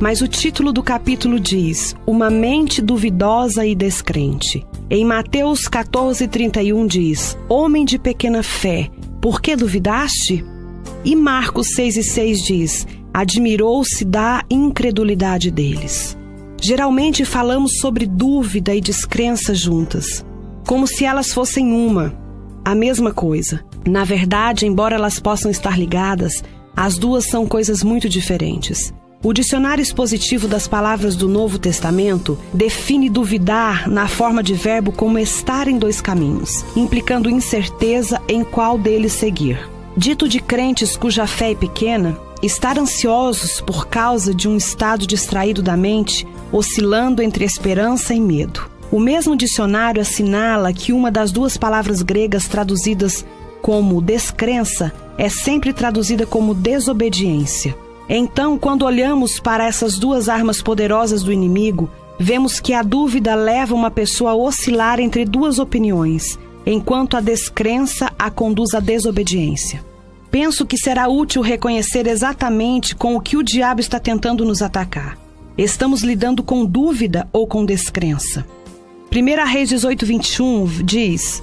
Mas o título do capítulo diz: Uma mente duvidosa e descrente. Em Mateus 14:31 diz: Homem de pequena fé, por que duvidaste? E Marcos 6 e 6 diz: Admirou-se da incredulidade deles. Geralmente falamos sobre dúvida e descrença juntas, como se elas fossem uma, a mesma coisa. Na verdade, embora elas possam estar ligadas, as duas são coisas muito diferentes. O dicionário expositivo das palavras do Novo Testamento define duvidar na forma de verbo como estar em dois caminhos, implicando incerteza em qual deles seguir. Dito de crentes cuja fé é pequena, estar ansiosos por causa de um estado distraído da mente, oscilando entre esperança e medo. O mesmo dicionário assinala que uma das duas palavras gregas traduzidas como descrença é sempre traduzida como desobediência. Então, quando olhamos para essas duas armas poderosas do inimigo, vemos que a dúvida leva uma pessoa a oscilar entre duas opiniões, enquanto a descrença a conduz à desobediência. Penso que será útil reconhecer exatamente com o que o diabo está tentando nos atacar. Estamos lidando com dúvida ou com descrença? 1 Reis 18, 21 diz: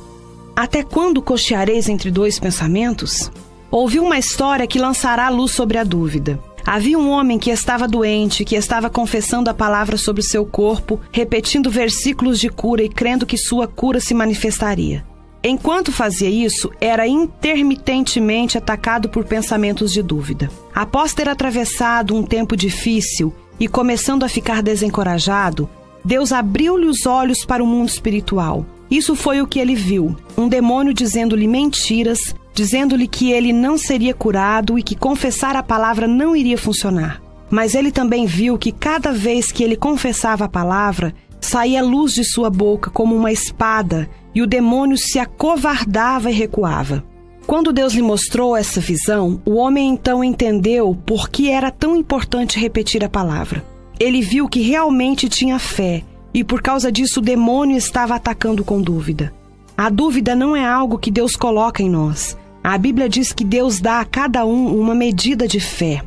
Até quando cocheareis entre dois pensamentos? Ouvi uma história que lançará luz sobre a dúvida. Havia um homem que estava doente, que estava confessando a palavra sobre o seu corpo, repetindo versículos de cura e crendo que sua cura se manifestaria. Enquanto fazia isso, era intermitentemente atacado por pensamentos de dúvida. Após ter atravessado um tempo difícil e começando a ficar desencorajado, Deus abriu-lhe os olhos para o mundo espiritual. Isso foi o que ele viu: um demônio dizendo-lhe mentiras, dizendo-lhe que ele não seria curado e que confessar a palavra não iria funcionar. Mas ele também viu que cada vez que ele confessava a palavra, saía luz de sua boca como uma espada e o demônio se acovardava e recuava. Quando Deus lhe mostrou essa visão, o homem então entendeu por que era tão importante repetir a palavra. Ele viu que realmente tinha fé e por causa disso o demônio estava atacando com dúvida. A dúvida não é algo que Deus coloca em nós, a Bíblia diz que Deus dá a cada um uma medida de fé.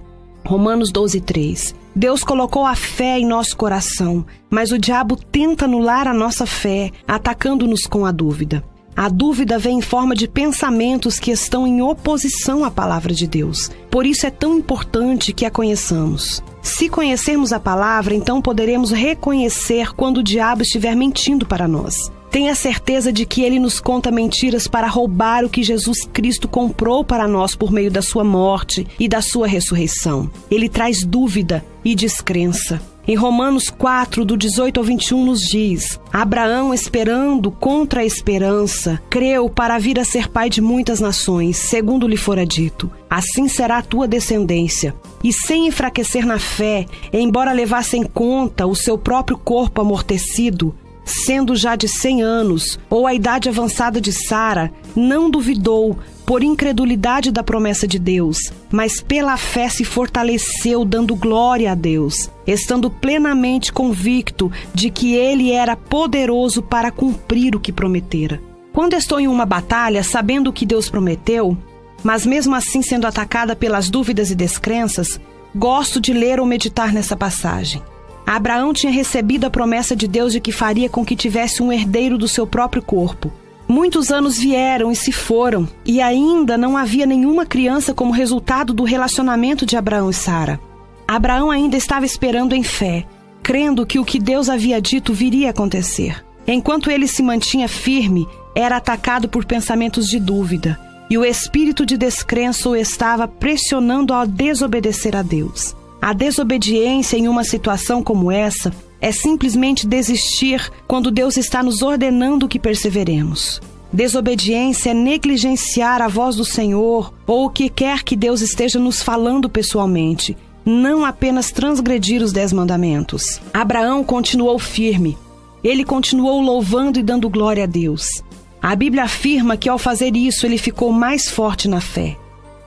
Romanos 12, 3. Deus colocou a fé em nosso coração, mas o diabo tenta anular a nossa fé, atacando-nos com a dúvida. A dúvida vem em forma de pensamentos que estão em oposição à palavra de Deus. Por isso é tão importante que a conheçamos. Se conhecermos a palavra, então poderemos reconhecer quando o diabo estiver mentindo para nós. Tenha certeza de que ele nos conta mentiras para roubar o que Jesus Cristo comprou para nós por meio da sua morte e da sua ressurreição. Ele traz dúvida e descrença. Em Romanos 4, do 18 ao 21, nos diz: Abraão, esperando contra a esperança, creu para vir a ser pai de muitas nações, segundo lhe fora dito: Assim será a tua descendência. E sem enfraquecer na fé, embora levasse em conta o seu próprio corpo amortecido, sendo já de cem anos, ou a idade avançada de Sara, não duvidou por incredulidade da promessa de Deus, mas pela fé se fortaleceu, dando glória a Deus, estando plenamente convicto de que ele era poderoso para cumprir o que prometera. Quando estou em uma batalha, sabendo o que Deus prometeu, mas mesmo assim sendo atacada pelas dúvidas e descrenças, gosto de ler ou meditar nessa passagem. Abraão tinha recebido a promessa de Deus de que faria com que tivesse um herdeiro do seu próprio corpo. Muitos anos vieram e se foram, e ainda não havia nenhuma criança como resultado do relacionamento de Abraão e Sara. Abraão ainda estava esperando em fé, crendo que o que Deus havia dito viria a acontecer. Enquanto ele se mantinha firme, era atacado por pensamentos de dúvida, e o espírito de descrença o estava pressionando a desobedecer a Deus. A desobediência em uma situação como essa é simplesmente desistir quando Deus está nos ordenando que perseveremos. Desobediência é negligenciar a voz do Senhor ou o que quer que Deus esteja nos falando pessoalmente, não apenas transgredir os dez mandamentos. Abraão continuou firme. Ele continuou louvando e dando glória a Deus. A Bíblia afirma que ao fazer isso ele ficou mais forte na fé.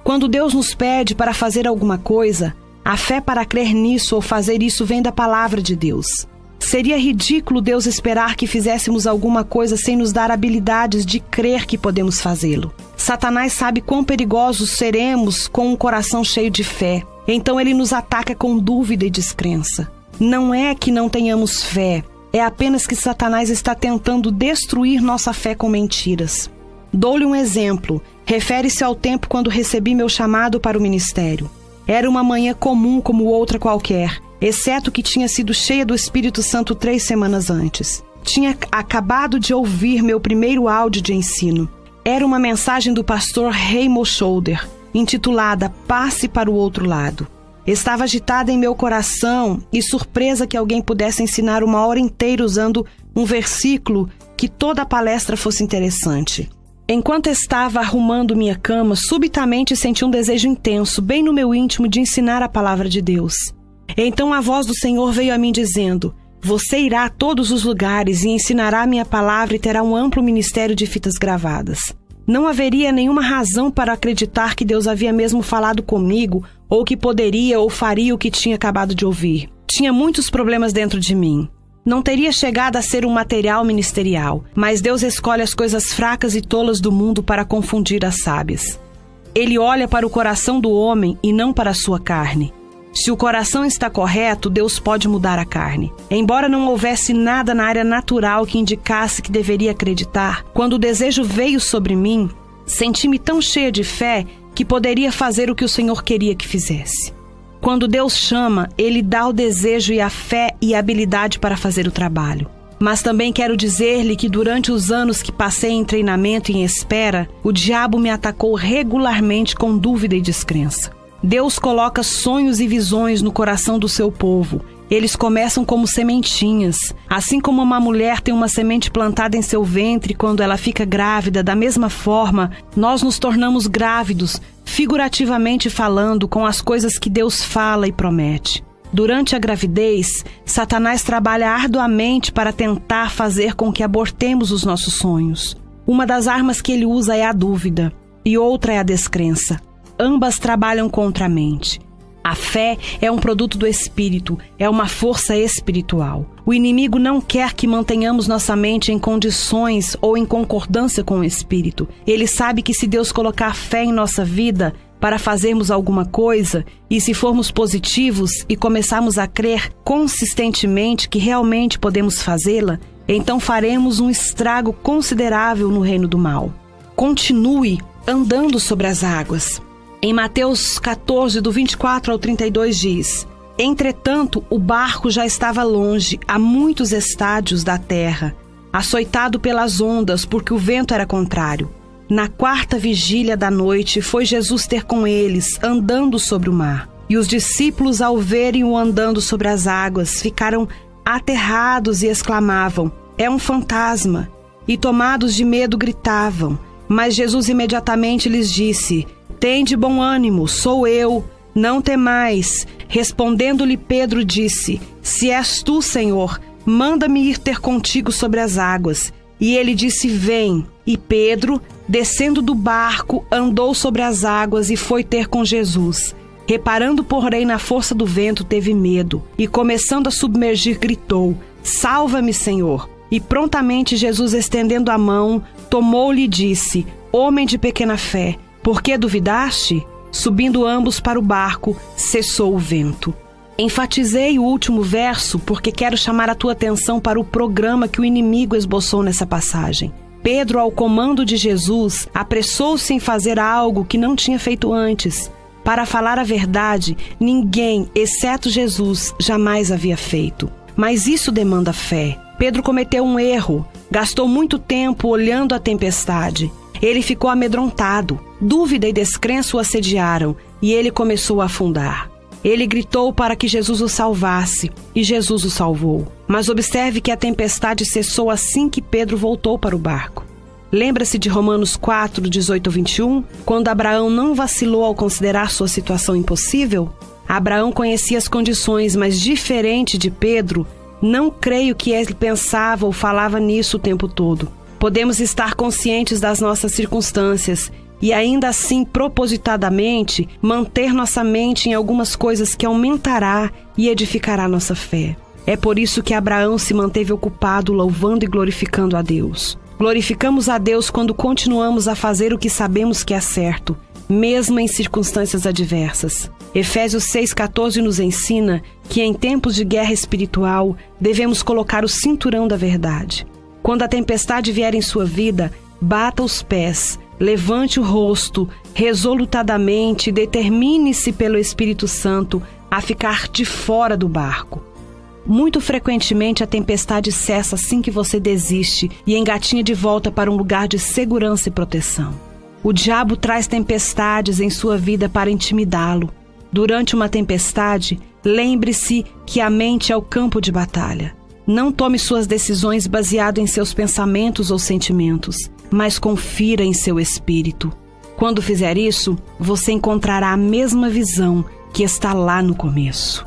Quando Deus nos pede para fazer alguma coisa, a fé para crer nisso ou fazer isso vem da palavra de Deus. Seria ridículo Deus esperar que fizéssemos alguma coisa sem nos dar habilidades de crer que podemos fazê-lo. Satanás sabe quão perigosos seremos com um coração cheio de fé. Então ele nos ataca com dúvida e descrença. Não é que não tenhamos fé, é apenas que Satanás está tentando destruir nossa fé com mentiras. Dou-lhe um exemplo. Refere-se ao tempo quando recebi meu chamado para o ministério. Era uma manhã comum como outra qualquer, exceto que tinha sido cheia do Espírito Santo três semanas antes. Tinha acabado de ouvir meu primeiro áudio de ensino. Era uma mensagem do pastor Raymond Shoulder, intitulada Passe para o Outro Lado. Estava agitada em meu coração e surpresa que alguém pudesse ensinar uma hora inteira usando um versículo que toda a palestra fosse interessante. Enquanto estava arrumando minha cama, subitamente senti um desejo intenso, bem no meu íntimo, de ensinar a palavra de Deus. Então a voz do Senhor veio a mim dizendo: Você irá a todos os lugares e ensinará a minha palavra e terá um amplo ministério de fitas gravadas. Não haveria nenhuma razão para acreditar que Deus havia mesmo falado comigo ou que poderia ou faria o que tinha acabado de ouvir. Tinha muitos problemas dentro de mim. Não teria chegado a ser um material ministerial, mas Deus escolhe as coisas fracas e tolas do mundo para confundir as sábias. Ele olha para o coração do homem e não para a sua carne. Se o coração está correto, Deus pode mudar a carne. Embora não houvesse nada na área natural que indicasse que deveria acreditar, quando o desejo veio sobre mim, senti-me tão cheia de fé que poderia fazer o que o Senhor queria que fizesse. Quando Deus chama, Ele dá o desejo e a fé e a habilidade para fazer o trabalho. Mas também quero dizer-lhe que durante os anos que passei em treinamento e em espera, o diabo me atacou regularmente com dúvida e descrença. Deus coloca sonhos e visões no coração do seu povo. Eles começam como sementinhas. Assim como uma mulher tem uma semente plantada em seu ventre quando ela fica grávida, da mesma forma, nós nos tornamos grávidos, figurativamente falando, com as coisas que Deus fala e promete. Durante a gravidez, Satanás trabalha arduamente para tentar fazer com que abortemos os nossos sonhos. Uma das armas que ele usa é a dúvida, e outra é a descrença ambas trabalham contra a mente. A fé é um produto do espírito, é uma força espiritual. O inimigo não quer que mantenhamos nossa mente em condições ou em concordância com o espírito. Ele sabe que se Deus colocar fé em nossa vida para fazermos alguma coisa, e se formos positivos e começarmos a crer consistentemente que realmente podemos fazê-la, então faremos um estrago considerável no reino do mal. Continue andando sobre as águas. Em Mateus 14, do 24 ao 32, diz: Entretanto, o barco já estava longe, a muitos estádios da terra, açoitado pelas ondas, porque o vento era contrário. Na quarta vigília da noite, foi Jesus ter com eles, andando sobre o mar. E os discípulos, ao verem-o andando sobre as águas, ficaram aterrados e exclamavam: É um fantasma! E tomados de medo, gritavam. Mas Jesus imediatamente lhes disse: Tende bom ânimo, sou eu, não temais. Respondendo-lhe Pedro, disse: Se és tu, Senhor, manda-me ir ter contigo sobre as águas. E ele disse: Vem. E Pedro, descendo do barco, andou sobre as águas e foi ter com Jesus. Reparando, porém, na força do vento, teve medo e, começando a submergir, gritou: Salva-me, Senhor! E prontamente Jesus, estendendo a mão, tomou-lhe e disse: Homem de pequena fé, por que duvidaste? Subindo ambos para o barco, cessou o vento. Enfatizei o último verso porque quero chamar a tua atenção para o programa que o inimigo esboçou nessa passagem. Pedro, ao comando de Jesus, apressou-se em fazer algo que não tinha feito antes. Para falar a verdade, ninguém, exceto Jesus, jamais havia feito. Mas isso demanda fé. Pedro cometeu um erro, gastou muito tempo olhando a tempestade. Ele ficou amedrontado. Dúvida e descrença o assediaram e ele começou a afundar. Ele gritou para que Jesus o salvasse e Jesus o salvou. Mas observe que a tempestade cessou assim que Pedro voltou para o barco. Lembra-se de Romanos 4, 18 a 21? Quando Abraão não vacilou ao considerar sua situação impossível? Abraão conhecia as condições, mas diferente de Pedro, não creio que ele pensava ou falava nisso o tempo todo. Podemos estar conscientes das nossas circunstâncias e ainda assim propositadamente manter nossa mente em algumas coisas que aumentará e edificará nossa fé. É por isso que Abraão se manteve ocupado louvando e glorificando a Deus. Glorificamos a Deus quando continuamos a fazer o que sabemos que é certo, mesmo em circunstâncias adversas. Efésios 6,14 nos ensina que em tempos de guerra espiritual devemos colocar o cinturão da verdade. Quando a tempestade vier em sua vida, bata os pés, levante o rosto, resolutadamente determine-se pelo Espírito Santo a ficar de fora do barco. Muito frequentemente a tempestade cessa assim que você desiste e engatinha de volta para um lugar de segurança e proteção. O diabo traz tempestades em sua vida para intimidá-lo. Durante uma tempestade, lembre-se que a mente é o campo de batalha. Não tome suas decisões baseado em seus pensamentos ou sentimentos, mas confira em seu espírito. Quando fizer isso, você encontrará a mesma visão que está lá no começo.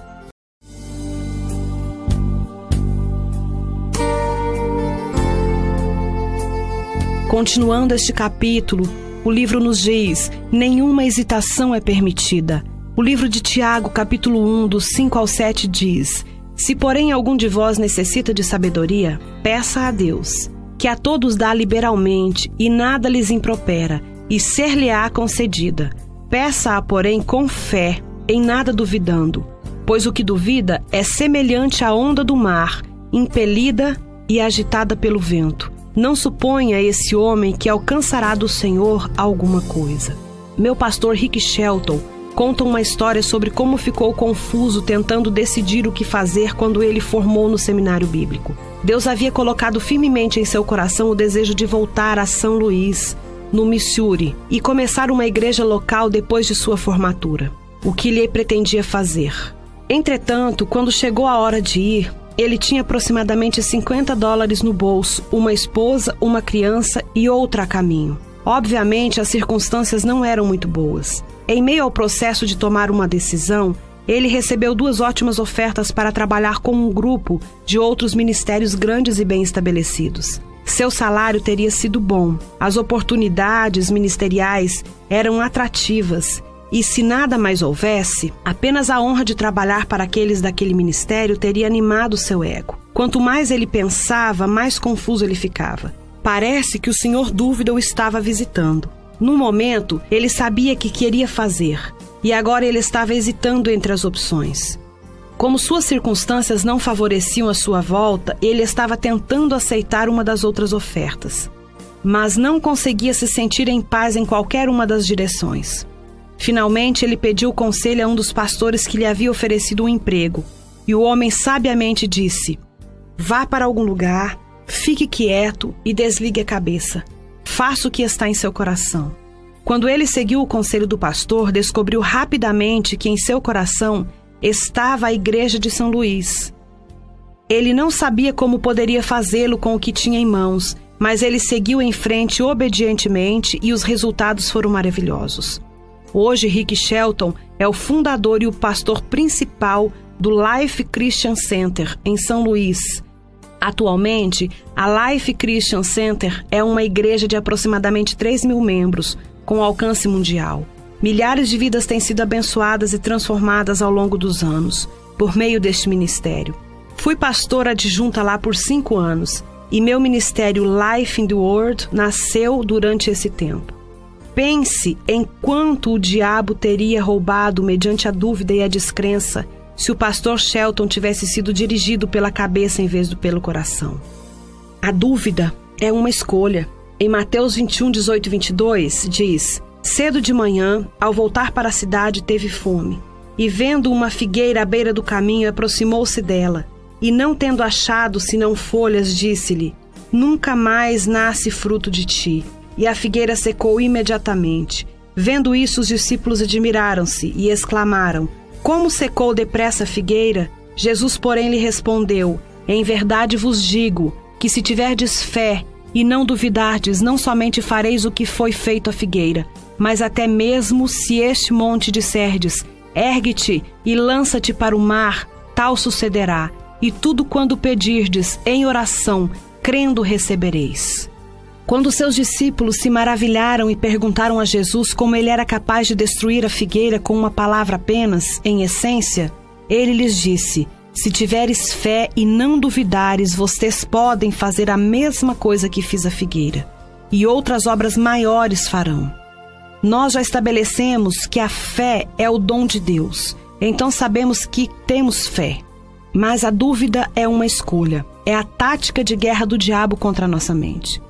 Continuando este capítulo, o livro nos diz: nenhuma hesitação é permitida. O livro de Tiago, capítulo 1, dos 5 ao 7, diz: Se, porém, algum de vós necessita de sabedoria, peça a Deus, que a todos dá liberalmente e nada lhes impropera, e ser-lhe-á concedida. Peça-a, porém, com fé, em nada duvidando, pois o que duvida é semelhante à onda do mar, impelida e agitada pelo vento. Não suponha esse homem que alcançará do Senhor alguma coisa. Meu pastor Rick Shelton conta uma história sobre como ficou confuso tentando decidir o que fazer quando ele formou no seminário bíblico. Deus havia colocado firmemente em seu coração o desejo de voltar a São Luís, no Missouri, e começar uma igreja local depois de sua formatura. O que lhe pretendia fazer. Entretanto, quando chegou a hora de ir, ele tinha aproximadamente 50 dólares no bolso, uma esposa, uma criança e outra a caminho. Obviamente, as circunstâncias não eram muito boas. Em meio ao processo de tomar uma decisão, ele recebeu duas ótimas ofertas para trabalhar com um grupo de outros ministérios grandes e bem estabelecidos. Seu salário teria sido bom, as oportunidades ministeriais eram atrativas e se nada mais houvesse, apenas a honra de trabalhar para aqueles daquele ministério teria animado seu ego. Quanto mais ele pensava, mais confuso ele ficava. Parece que o senhor dúvida o estava visitando. No momento, ele sabia que queria fazer, e agora ele estava hesitando entre as opções. Como suas circunstâncias não favoreciam a sua volta, ele estava tentando aceitar uma das outras ofertas, mas não conseguia se sentir em paz em qualquer uma das direções. Finalmente, ele pediu conselho a um dos pastores que lhe havia oferecido um emprego. E o homem sabiamente disse: Vá para algum lugar, fique quieto e desligue a cabeça. Faça o que está em seu coração. Quando ele seguiu o conselho do pastor, descobriu rapidamente que em seu coração estava a igreja de São Luís. Ele não sabia como poderia fazê-lo com o que tinha em mãos, mas ele seguiu em frente obedientemente e os resultados foram maravilhosos. Hoje, Rick Shelton é o fundador e o pastor principal do Life Christian Center, em São Luís. Atualmente, a Life Christian Center é uma igreja de aproximadamente 3 mil membros, com alcance mundial. Milhares de vidas têm sido abençoadas e transformadas ao longo dos anos, por meio deste ministério. Fui pastora adjunta lá por cinco anos e meu ministério Life in the World nasceu durante esse tempo. Pense em quanto o diabo teria roubado mediante a dúvida e a descrença se o pastor Shelton tivesse sido dirigido pela cabeça em vez do pelo coração. A dúvida é uma escolha. Em Mateus 21, 18 e 22, diz: Cedo de manhã, ao voltar para a cidade, teve fome. E vendo uma figueira à beira do caminho, aproximou-se dela. E não tendo achado senão folhas, disse-lhe: Nunca mais nasce fruto de ti e a figueira secou imediatamente. Vendo isso, os discípulos admiraram-se e exclamaram: Como secou depressa a figueira? Jesus, porém, lhe respondeu: Em verdade vos digo que se tiverdes fé e não duvidardes, não somente fareis o que foi feito à figueira, mas até mesmo se este monte disserdes: Ergue-te e lança-te para o mar, tal sucederá, e tudo quando pedirdes em oração, crendo recebereis. Quando seus discípulos se maravilharam e perguntaram a Jesus como ele era capaz de destruir a figueira com uma palavra apenas, em essência, ele lhes disse: Se tiveres fé e não duvidares, vocês podem fazer a mesma coisa que fiz a figueira, e outras obras maiores farão. Nós já estabelecemos que a fé é o dom de Deus. Então sabemos que temos fé. Mas a dúvida é uma escolha. É a tática de guerra do diabo contra a nossa mente.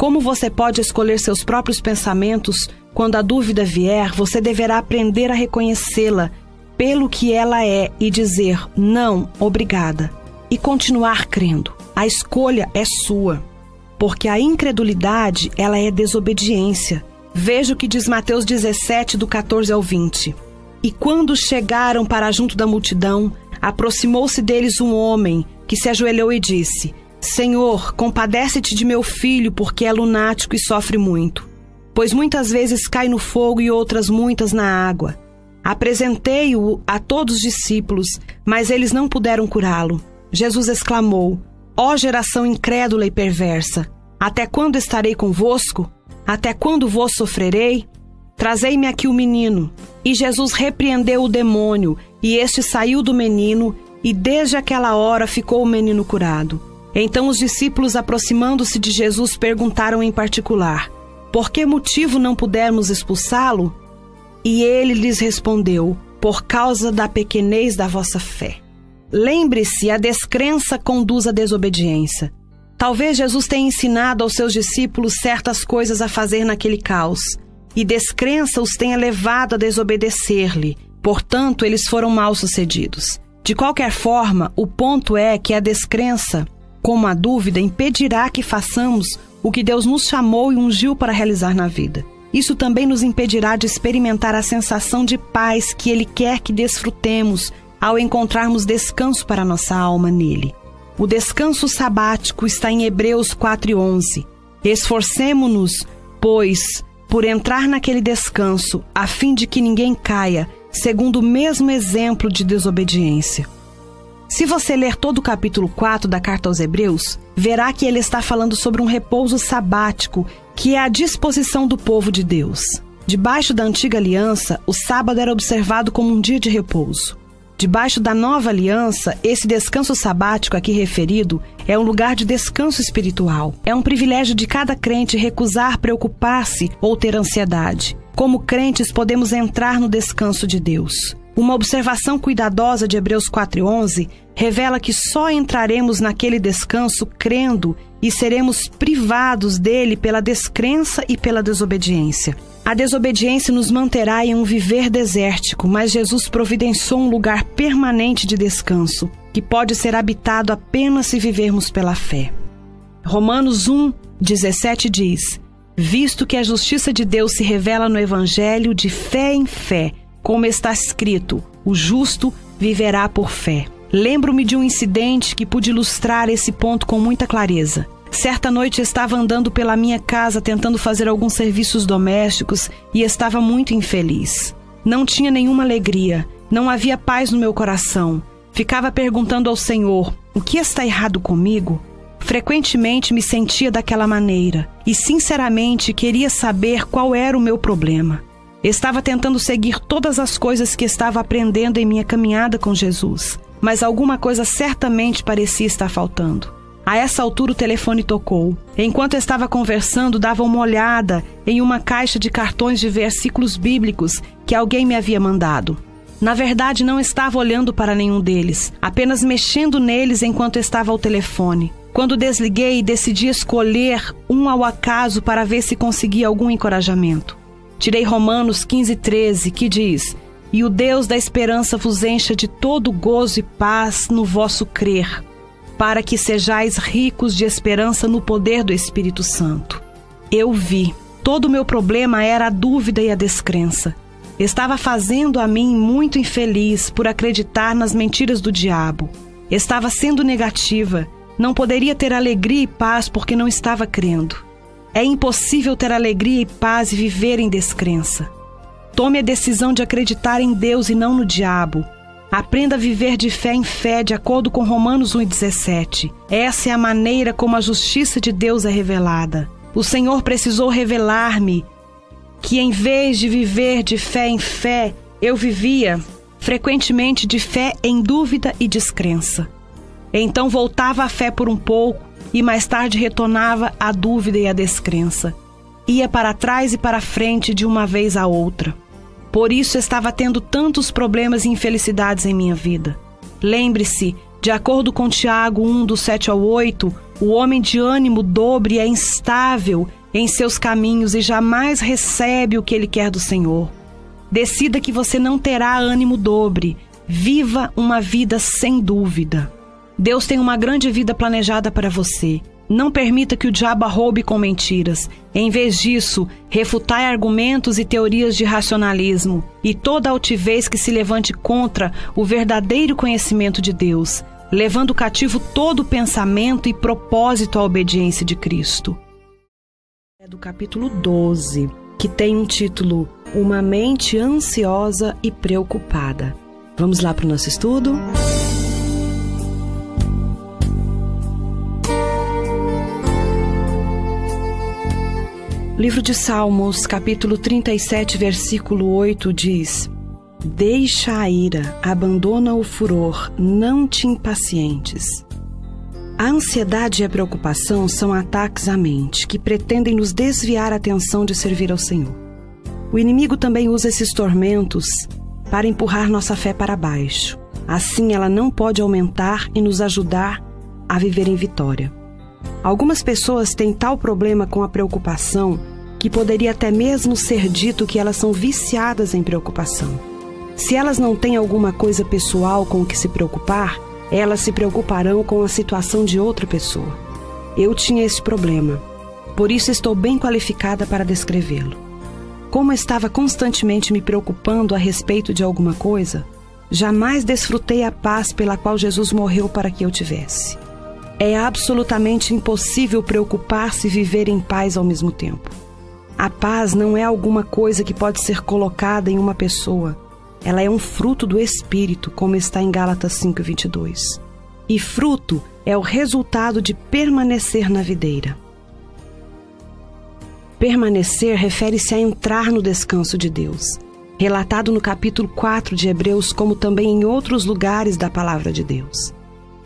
Como você pode escolher seus próprios pensamentos quando a dúvida vier, você deverá aprender a reconhecê-la pelo que ela é e dizer não, obrigada, e continuar crendo. A escolha é sua, porque a incredulidade, ela é desobediência. Veja o que diz Mateus 17 do 14 ao 20. E quando chegaram para junto da multidão, aproximou-se deles um homem que se ajoelhou e disse: Senhor, compadece-te de meu filho, porque é lunático e sofre muito. Pois muitas vezes cai no fogo e outras muitas na água. Apresentei-o a todos os discípulos, mas eles não puderam curá-lo. Jesus exclamou: Ó geração incrédula e perversa, até quando estarei convosco? Até quando vos sofrerei? Trazei-me aqui o menino. E Jesus repreendeu o demônio, e este saiu do menino, e desde aquela hora ficou o menino curado. Então os discípulos, aproximando-se de Jesus, perguntaram em particular: Por que motivo não pudermos expulsá-lo? E ele lhes respondeu: Por causa da pequenez da vossa fé. Lembre-se, a descrença conduz à desobediência. Talvez Jesus tenha ensinado aos seus discípulos certas coisas a fazer naquele caos, e descrença os tenha levado a desobedecer-lhe. Portanto, eles foram mal sucedidos. De qualquer forma, o ponto é que a descrença como a dúvida impedirá que façamos o que Deus nos chamou e ungiu para realizar na vida. Isso também nos impedirá de experimentar a sensação de paz que Ele quer que desfrutemos ao encontrarmos descanso para nossa alma nele. O descanso sabático está em Hebreus 4:11. Esforcemo-nos, pois, por entrar naquele descanso, a fim de que ninguém caia, segundo o mesmo exemplo de desobediência. Se você ler todo o capítulo 4 da carta aos Hebreus, verá que ele está falando sobre um repouso sabático, que é a disposição do povo de Deus. Debaixo da antiga aliança, o sábado era observado como um dia de repouso. Debaixo da nova aliança, esse descanso sabático aqui referido é um lugar de descanso espiritual. É um privilégio de cada crente recusar preocupar-se ou ter ansiedade. Como crentes, podemos entrar no descanso de Deus. Uma observação cuidadosa de Hebreus 4:11 revela que só entraremos naquele descanso crendo e seremos privados dele pela descrença e pela desobediência. A desobediência nos manterá em um viver desértico, mas Jesus providenciou um lugar permanente de descanso, que pode ser habitado apenas se vivermos pela fé. Romanos 1, 17 diz: Visto que a justiça de Deus se revela no Evangelho de fé em fé, como está escrito: o justo viverá por fé. Lembro-me de um incidente que pude ilustrar esse ponto com muita clareza. Certa noite estava andando pela minha casa tentando fazer alguns serviços domésticos e estava muito infeliz. Não tinha nenhuma alegria, não havia paz no meu coração. Ficava perguntando ao Senhor: o que está errado comigo? Frequentemente me sentia daquela maneira e, sinceramente, queria saber qual era o meu problema. Estava tentando seguir todas as coisas que estava aprendendo em minha caminhada com Jesus, mas alguma coisa certamente parecia estar faltando. A essa altura o telefone tocou. Enquanto estava conversando, dava uma olhada em uma caixa de cartões de versículos bíblicos que alguém me havia mandado. Na verdade, não estava olhando para nenhum deles, apenas mexendo neles enquanto estava ao telefone. Quando desliguei, decidi escolher um ao acaso para ver se conseguia algum encorajamento. Tirei Romanos 15, 13, que diz: E o Deus da esperança vos encha de todo gozo e paz no vosso crer, para que sejais ricos de esperança no poder do Espírito Santo. Eu vi. Todo o meu problema era a dúvida e a descrença. Estava fazendo a mim muito infeliz por acreditar nas mentiras do diabo. Estava sendo negativa. Não poderia ter alegria e paz porque não estava crendo. É impossível ter alegria e paz e viver em descrença. Tome a decisão de acreditar em Deus e não no diabo. Aprenda a viver de fé em fé, de acordo com Romanos 1,17. Essa é a maneira como a justiça de Deus é revelada. O Senhor precisou revelar-me que, em vez de viver de fé em fé, eu vivia frequentemente de fé em dúvida e descrença. Então voltava à fé por um pouco e mais tarde retornava a dúvida e a descrença. ia para trás e para frente de uma vez a outra. Por isso estava tendo tantos problemas e infelicidades em minha vida. Lembre-se, de acordo com Tiago 1, do 7 ao 8, o homem de ânimo dobre é instável em seus caminhos e jamais recebe o que ele quer do Senhor. Decida que você não terá ânimo dobre. Viva uma vida sem dúvida. Deus tem uma grande vida planejada para você. Não permita que o diabo roube com mentiras. Em vez disso, refutai argumentos e teorias de racionalismo e toda altivez que se levante contra o verdadeiro conhecimento de Deus, levando cativo todo pensamento e propósito à obediência de Cristo. É do capítulo 12, que tem um título Uma mente ansiosa e preocupada. Vamos lá para o nosso estudo? Livro de Salmos, capítulo 37, versículo 8 diz: Deixa a ira, abandona o furor, não te impacientes. A ansiedade e a preocupação são ataques à mente que pretendem nos desviar a atenção de servir ao Senhor. O inimigo também usa esses tormentos para empurrar nossa fé para baixo. Assim, ela não pode aumentar e nos ajudar a viver em vitória. Algumas pessoas têm tal problema com a preocupação que poderia até mesmo ser dito que elas são viciadas em preocupação. Se elas não têm alguma coisa pessoal com o que se preocupar, elas se preocuparão com a situação de outra pessoa. Eu tinha esse problema, por isso estou bem qualificada para descrevê-lo. Como estava constantemente me preocupando a respeito de alguma coisa, jamais desfrutei a paz pela qual Jesus morreu para que eu tivesse. É absolutamente impossível preocupar-se e viver em paz ao mesmo tempo. A paz não é alguma coisa que pode ser colocada em uma pessoa. Ela é um fruto do Espírito, como está em Gálatas 5,22. E fruto é o resultado de permanecer na videira. Permanecer refere-se a entrar no descanso de Deus, relatado no capítulo 4 de Hebreus, como também em outros lugares da palavra de Deus.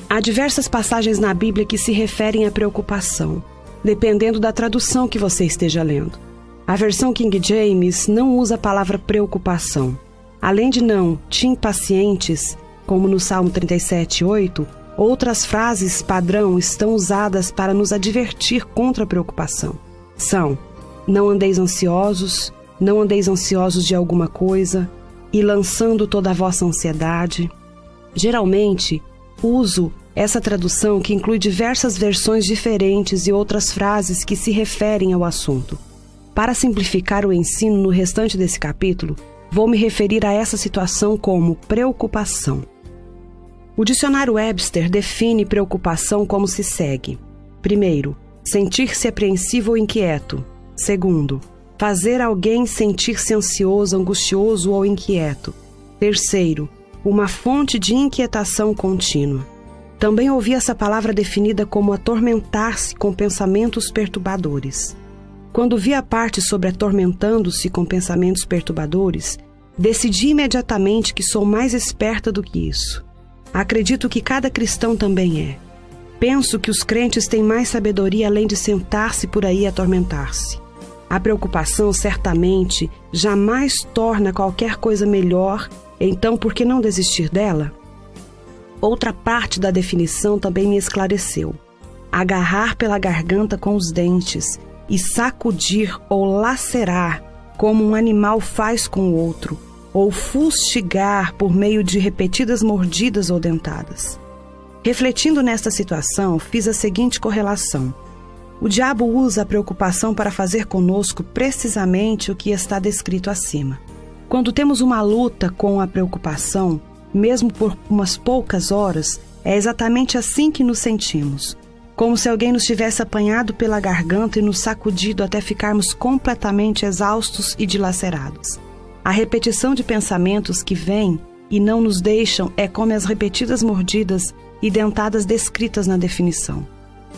Há diversas passagens na Bíblia que se referem à preocupação, dependendo da tradução que você esteja lendo. A versão King James não usa a palavra preocupação. Além de não te impacientes, como no Salmo 37, 8, outras frases padrão estão usadas para nos advertir contra a preocupação. São: não andeis ansiosos, não andeis ansiosos de alguma coisa, e lançando toda a vossa ansiedade. Geralmente, uso essa tradução que inclui diversas versões diferentes e outras frases que se referem ao assunto. Para simplificar o ensino no restante desse capítulo, vou me referir a essa situação como preocupação. O dicionário Webster define preocupação como se segue: primeiro, sentir-se apreensivo ou inquieto. Segundo, fazer alguém sentir-se ansioso, angustioso ou inquieto. Terceiro, uma fonte de inquietação contínua. Também ouvi essa palavra definida como atormentar-se com pensamentos perturbadores. Quando vi a parte sobre atormentando-se com pensamentos perturbadores, decidi imediatamente que sou mais esperta do que isso. Acredito que cada cristão também é. Penso que os crentes têm mais sabedoria além de sentar-se por aí e atormentar-se. A preocupação certamente jamais torna qualquer coisa melhor, então por que não desistir dela? Outra parte da definição também me esclareceu. Agarrar pela garganta com os dentes e sacudir ou lacerar, como um animal faz com o outro, ou fustigar por meio de repetidas mordidas ou dentadas. Refletindo nesta situação, fiz a seguinte correlação. O diabo usa a preocupação para fazer conosco precisamente o que está descrito acima. Quando temos uma luta com a preocupação, mesmo por umas poucas horas, é exatamente assim que nos sentimos. Como se alguém nos tivesse apanhado pela garganta e nos sacudido até ficarmos completamente exaustos e dilacerados. A repetição de pensamentos que vêm e não nos deixam é como as repetidas mordidas e dentadas descritas na definição.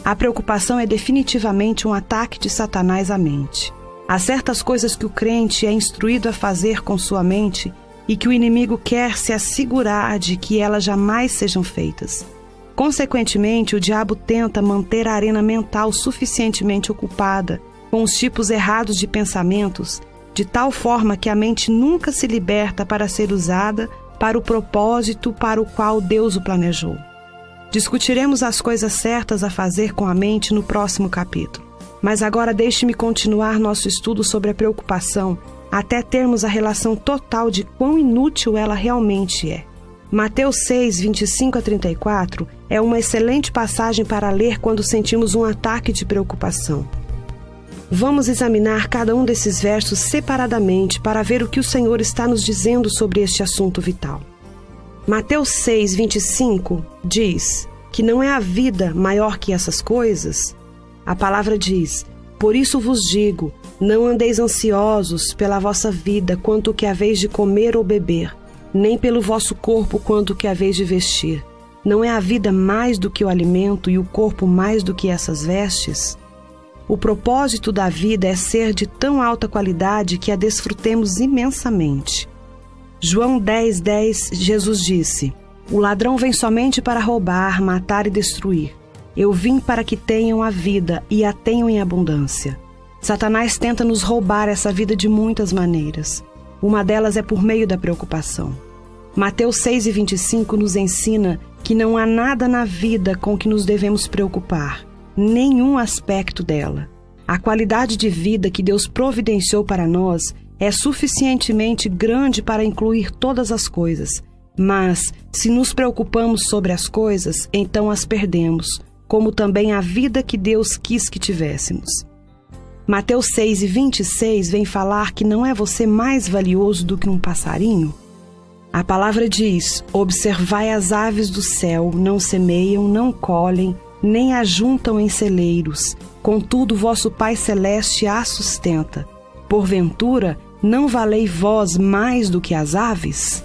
A preocupação é definitivamente um ataque de Satanás à mente. Há certas coisas que o crente é instruído a fazer com sua mente e que o inimigo quer se assegurar de que elas jamais sejam feitas. Consequentemente, o diabo tenta manter a arena mental suficientemente ocupada com os tipos errados de pensamentos, de tal forma que a mente nunca se liberta para ser usada para o propósito para o qual Deus o planejou. Discutiremos as coisas certas a fazer com a mente no próximo capítulo. Mas agora deixe-me continuar nosso estudo sobre a preocupação até termos a relação total de quão inútil ela realmente é. Mateus 6, 25 a 34 é uma excelente passagem para ler quando sentimos um ataque de preocupação. Vamos examinar cada um desses versos separadamente para ver o que o Senhor está nos dizendo sobre este assunto vital. Mateus 6, 25 diz que não é a vida maior que essas coisas. A palavra diz: Por isso vos digo, não andeis ansiosos pela vossa vida quanto que haveis de comer ou beber, nem pelo vosso corpo quanto que haveis de vestir. Não é a vida mais do que o alimento e o corpo mais do que essas vestes? O propósito da vida é ser de tão alta qualidade que a desfrutemos imensamente. João 10, 10, Jesus disse: O ladrão vem somente para roubar, matar e destruir. Eu vim para que tenham a vida e a tenham em abundância. Satanás tenta nos roubar essa vida de muitas maneiras. Uma delas é por meio da preocupação. Mateus 6 e 25 nos ensina que não há nada na vida com que nos devemos preocupar nenhum aspecto dela. A qualidade de vida que Deus providenciou para nós é suficientemente grande para incluir todas as coisas. Mas, se nos preocupamos sobre as coisas, então as perdemos, como também a vida que Deus quis que tivéssemos. Mateus 6 e 26 vem falar que não é você mais valioso do que um passarinho? A palavra diz: Observai as aves do céu, não semeiam, não colhem, nem ajuntam em celeiros, contudo vosso Pai Celeste a sustenta. Porventura, não valei vós mais do que as aves?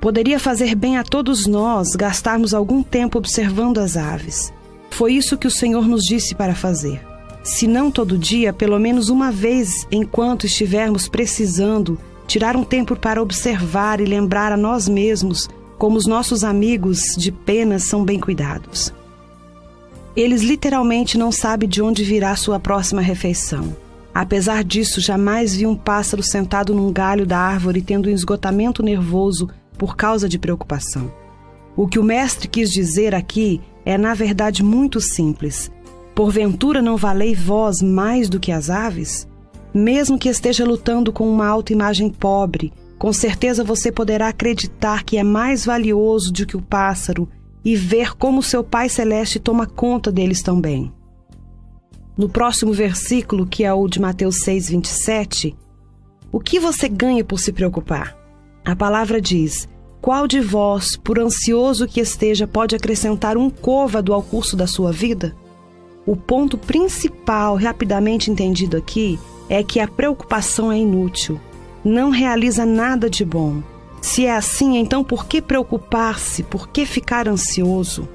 Poderia fazer bem a todos nós gastarmos algum tempo observando as aves. Foi isso que o Senhor nos disse para fazer. Se não todo dia, pelo menos uma vez, enquanto estivermos precisando, tirar um tempo para observar e lembrar a nós mesmos como os nossos amigos de penas são bem cuidados. Eles literalmente não sabem de onde virá sua próxima refeição. Apesar disso, jamais vi um pássaro sentado num galho da árvore tendo um esgotamento nervoso por causa de preocupação. O que o mestre quis dizer aqui é, na verdade, muito simples. Porventura não valei vós mais do que as aves? Mesmo que esteja lutando com uma autoimagem pobre, com certeza você poderá acreditar que é mais valioso do que o pássaro e ver como seu Pai Celeste toma conta deles também. No próximo versículo, que é o de Mateus 6, 27, o que você ganha por se preocupar? A palavra diz: Qual de vós, por ansioso que esteja, pode acrescentar um côvado ao curso da sua vida? O ponto principal, rapidamente entendido aqui, é que a preocupação é inútil, não realiza nada de bom se é assim, então por que preocupar-se? Por que ficar ansioso?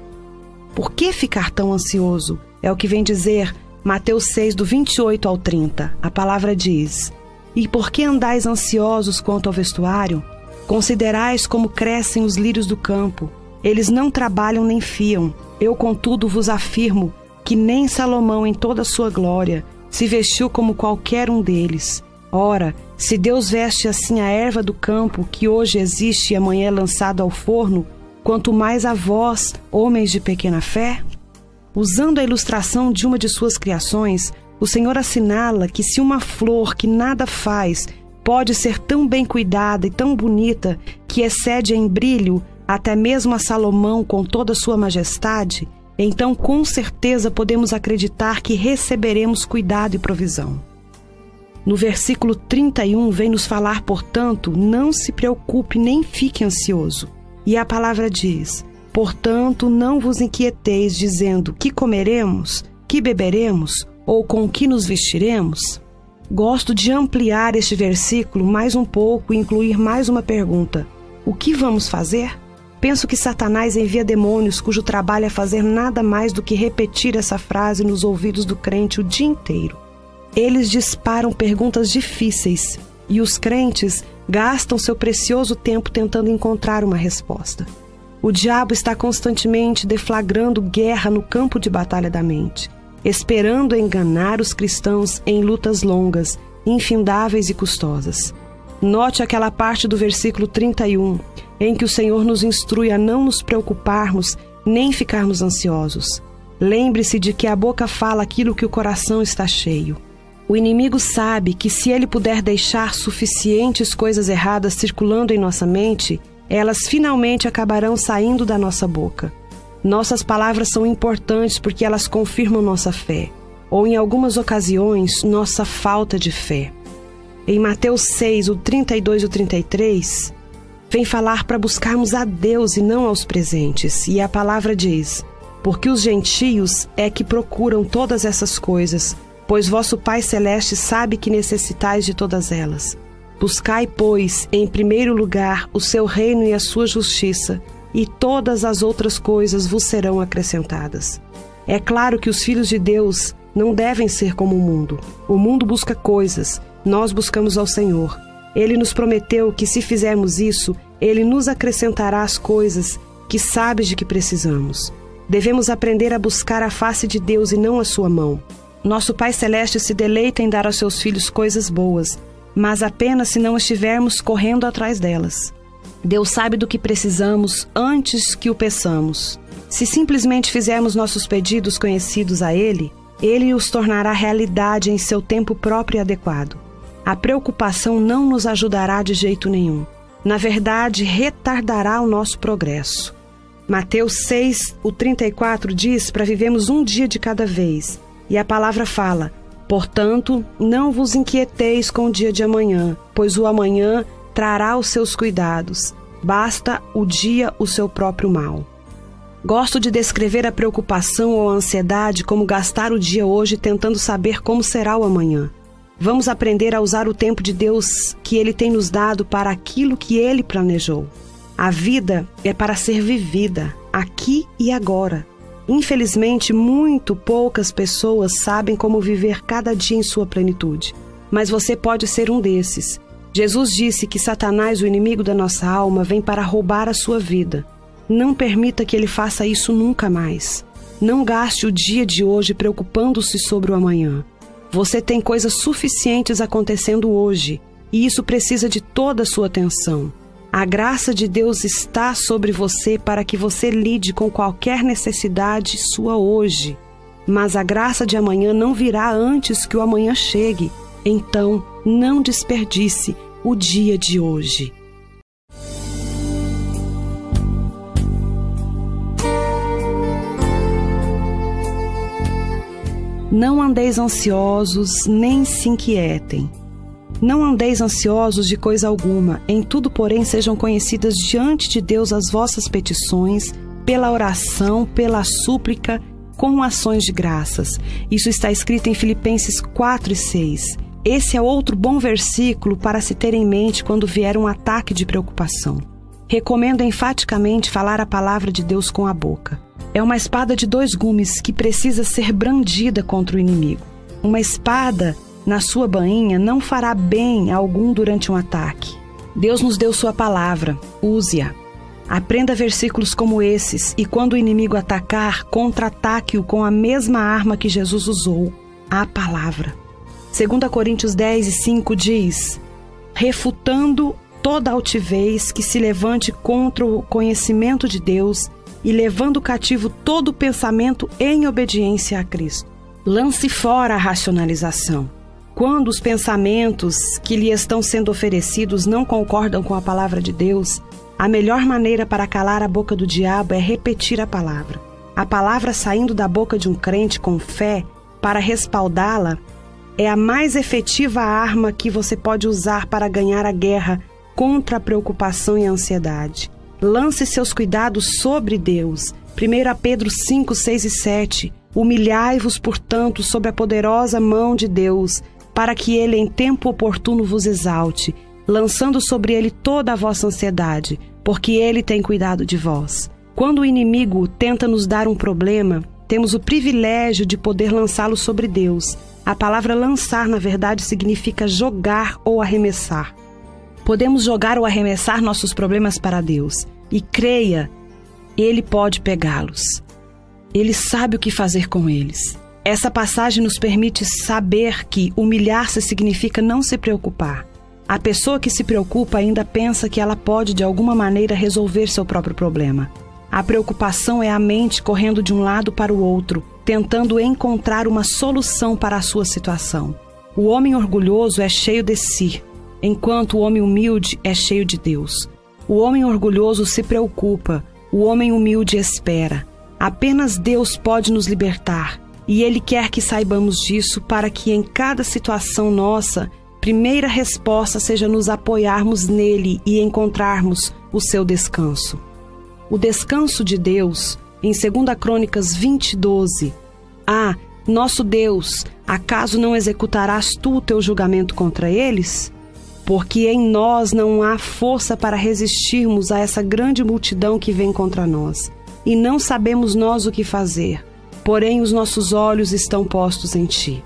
Por que ficar tão ansioso? É o que vem dizer Mateus 6, do 28 ao 30. A palavra diz: E por que andais ansiosos quanto ao vestuário? Considerais como crescem os lírios do campo. Eles não trabalham nem fiam. Eu, contudo, vos afirmo que nem Salomão, em toda a sua glória, se vestiu como qualquer um deles. Ora, se Deus veste assim a erva do campo, que hoje existe e amanhã é lançada ao forno, quanto mais a vós, homens de pequena fé? Usando a ilustração de uma de suas criações, o Senhor assinala que se uma flor que nada faz pode ser tão bem cuidada e tão bonita que excede em brilho até mesmo a Salomão com toda sua majestade, então com certeza podemos acreditar que receberemos cuidado e provisão. No versículo 31 vem nos falar, portanto, não se preocupe nem fique ansioso. E a palavra diz: Portanto, não vos inquieteis, dizendo: Que comeremos? Que beberemos? Ou com que nos vestiremos? Gosto de ampliar este versículo mais um pouco e incluir mais uma pergunta: O que vamos fazer? Penso que Satanás envia demônios cujo trabalho é fazer nada mais do que repetir essa frase nos ouvidos do crente o dia inteiro. Eles disparam perguntas difíceis e os crentes gastam seu precioso tempo tentando encontrar uma resposta. O diabo está constantemente deflagrando guerra no campo de batalha da mente. Esperando enganar os cristãos em lutas longas, infindáveis e custosas. Note aquela parte do versículo 31, em que o Senhor nos instrui a não nos preocuparmos nem ficarmos ansiosos. Lembre-se de que a boca fala aquilo que o coração está cheio. O inimigo sabe que se ele puder deixar suficientes coisas erradas circulando em nossa mente, elas finalmente acabarão saindo da nossa boca. Nossas palavras são importantes porque elas confirmam nossa fé, ou em algumas ocasiões, nossa falta de fé. Em Mateus 6, o 32 e o 33, vem falar para buscarmos a Deus e não aos presentes, e a palavra diz: Porque os gentios é que procuram todas essas coisas, pois vosso Pai Celeste sabe que necessitais de todas elas. Buscai, pois, em primeiro lugar o seu reino e a sua justiça e todas as outras coisas vos serão acrescentadas. É claro que os filhos de Deus não devem ser como o mundo. O mundo busca coisas, nós buscamos ao Senhor. Ele nos prometeu que se fizermos isso, ele nos acrescentará as coisas que sabes de que precisamos. Devemos aprender a buscar a face de Deus e não a sua mão. Nosso Pai Celeste se deleita em dar aos seus filhos coisas boas, mas apenas se não estivermos correndo atrás delas. Deus sabe do que precisamos antes que o peçamos. Se simplesmente fizermos nossos pedidos conhecidos a Ele, Ele os tornará realidade em seu tempo próprio e adequado. A preocupação não nos ajudará de jeito nenhum. Na verdade, retardará o nosso progresso. Mateus 6, o 34 diz para vivemos um dia de cada vez. E a palavra fala: Portanto, não vos inquieteis com o dia de amanhã, pois o amanhã trará os seus cuidados. Basta o dia o seu próprio mal. Gosto de descrever a preocupação ou a ansiedade como gastar o dia hoje tentando saber como será o amanhã. Vamos aprender a usar o tempo de Deus que Ele tem nos dado para aquilo que Ele planejou. A vida é para ser vivida, aqui e agora. Infelizmente, muito poucas pessoas sabem como viver cada dia em sua plenitude. Mas você pode ser um desses. Jesus disse que Satanás, o inimigo da nossa alma, vem para roubar a sua vida. Não permita que ele faça isso nunca mais. Não gaste o dia de hoje preocupando-se sobre o amanhã. Você tem coisas suficientes acontecendo hoje e isso precisa de toda a sua atenção. A graça de Deus está sobre você para que você lide com qualquer necessidade sua hoje. Mas a graça de amanhã não virá antes que o amanhã chegue. Então, não desperdice o dia de hoje. Não andeis ansiosos, nem se inquietem. Não andeis ansiosos de coisa alguma, em tudo, porém, sejam conhecidas diante de Deus as vossas petições, pela oração, pela súplica, com ações de graças. Isso está escrito em Filipenses 4 e 6. Esse é outro bom versículo para se ter em mente quando vier um ataque de preocupação. Recomendo enfaticamente falar a palavra de Deus com a boca. É uma espada de dois gumes que precisa ser brandida contra o inimigo. Uma espada na sua bainha não fará bem algum durante um ataque. Deus nos deu sua palavra, use-a. Aprenda versículos como esses e quando o inimigo atacar, contra-ataque-o com a mesma arma que Jesus usou, a palavra. 2 Coríntios 10 e 5 diz: refutando toda altivez que se levante contra o conhecimento de Deus e levando cativo todo pensamento em obediência a Cristo. Lance fora a racionalização. Quando os pensamentos que lhe estão sendo oferecidos não concordam com a palavra de Deus, a melhor maneira para calar a boca do diabo é repetir a palavra. A palavra saindo da boca de um crente com fé para respaldá-la é a mais efetiva arma que você pode usar para ganhar a guerra contra a preocupação e a ansiedade. Lance seus cuidados sobre Deus. 1 Pedro 5, 6 e 7. Humilhai-vos, portanto, sob a poderosa mão de Deus, para que ele em tempo oportuno vos exalte, lançando sobre ele toda a vossa ansiedade, porque ele tem cuidado de vós. Quando o inimigo tenta nos dar um problema, temos o privilégio de poder lançá-lo sobre Deus a palavra lançar, na verdade, significa jogar ou arremessar. Podemos jogar ou arremessar nossos problemas para Deus. E creia, Ele pode pegá-los. Ele sabe o que fazer com eles. Essa passagem nos permite saber que humilhar-se significa não se preocupar. A pessoa que se preocupa ainda pensa que ela pode de alguma maneira resolver seu próprio problema. A preocupação é a mente correndo de um lado para o outro, tentando encontrar uma solução para a sua situação. O homem orgulhoso é cheio de si, enquanto o homem humilde é cheio de Deus. O homem orgulhoso se preocupa, o homem humilde espera. Apenas Deus pode nos libertar, e Ele quer que saibamos disso para que em cada situação nossa, primeira resposta seja nos apoiarmos nele e encontrarmos o seu descanso. O descanso de Deus, em 2 Crônicas 20, 12. Ah, nosso Deus, acaso não executarás tu o teu julgamento contra eles? Porque em nós não há força para resistirmos a essa grande multidão que vem contra nós, e não sabemos nós o que fazer, porém os nossos olhos estão postos em ti.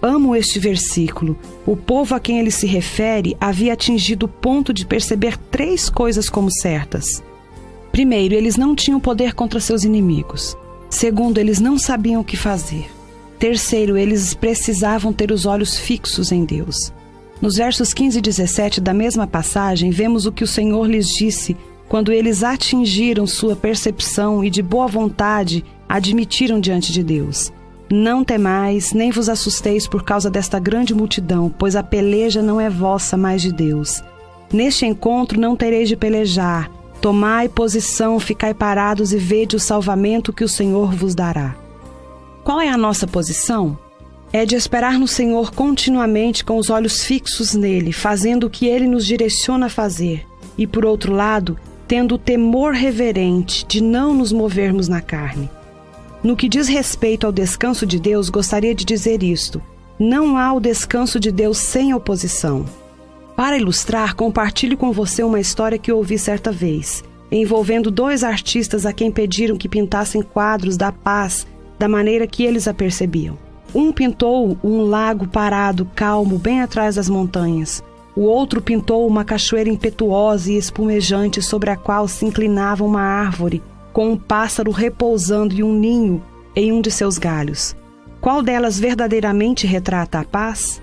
Amo este versículo. O povo a quem ele se refere havia atingido o ponto de perceber três coisas como certas. Primeiro, eles não tinham poder contra seus inimigos. Segundo, eles não sabiam o que fazer. Terceiro, eles precisavam ter os olhos fixos em Deus. Nos versos 15 e 17 da mesma passagem, vemos o que o Senhor lhes disse quando eles atingiram sua percepção e de boa vontade admitiram diante de Deus. Não temais, nem vos assusteis por causa desta grande multidão, pois a peleja não é vossa, mas de Deus. Neste encontro não tereis de pelejar, Tomai posição, ficai parados e vede o salvamento que o Senhor vos dará. Qual é a nossa posição? É de esperar no Senhor continuamente com os olhos fixos nele, fazendo o que ele nos direciona a fazer, e por outro lado, tendo o temor reverente de não nos movermos na carne. No que diz respeito ao descanso de Deus, gostaria de dizer isto: não há o descanso de Deus sem oposição. Para ilustrar, compartilho com você uma história que ouvi certa vez, envolvendo dois artistas a quem pediram que pintassem quadros da paz da maneira que eles a percebiam. Um pintou um lago parado, calmo, bem atrás das montanhas. O outro pintou uma cachoeira impetuosa e espumejante sobre a qual se inclinava uma árvore, com um pássaro repousando e um ninho em um de seus galhos. Qual delas verdadeiramente retrata a paz?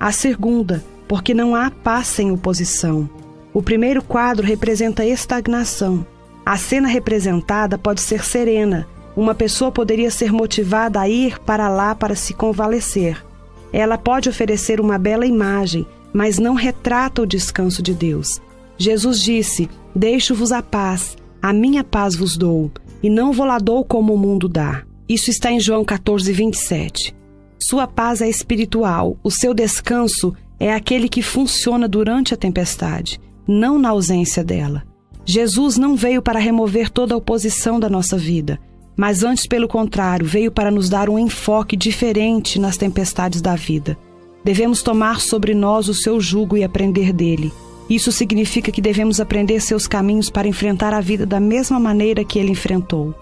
A segunda, porque não há paz sem oposição. O primeiro quadro representa estagnação. A cena representada pode ser serena. Uma pessoa poderia ser motivada a ir para lá para se convalescer. Ela pode oferecer uma bela imagem, mas não retrata o descanso de Deus. Jesus disse: Deixo-vos a paz, a minha paz vos dou, e não vou lá dou como o mundo dá. Isso está em João 14, 27. Sua paz é espiritual, o seu descanso é aquele que funciona durante a tempestade, não na ausência dela. Jesus não veio para remover toda a oposição da nossa vida, mas antes, pelo contrário, veio para nos dar um enfoque diferente nas tempestades da vida. Devemos tomar sobre nós o seu jugo e aprender dele. Isso significa que devemos aprender seus caminhos para enfrentar a vida da mesma maneira que ele enfrentou.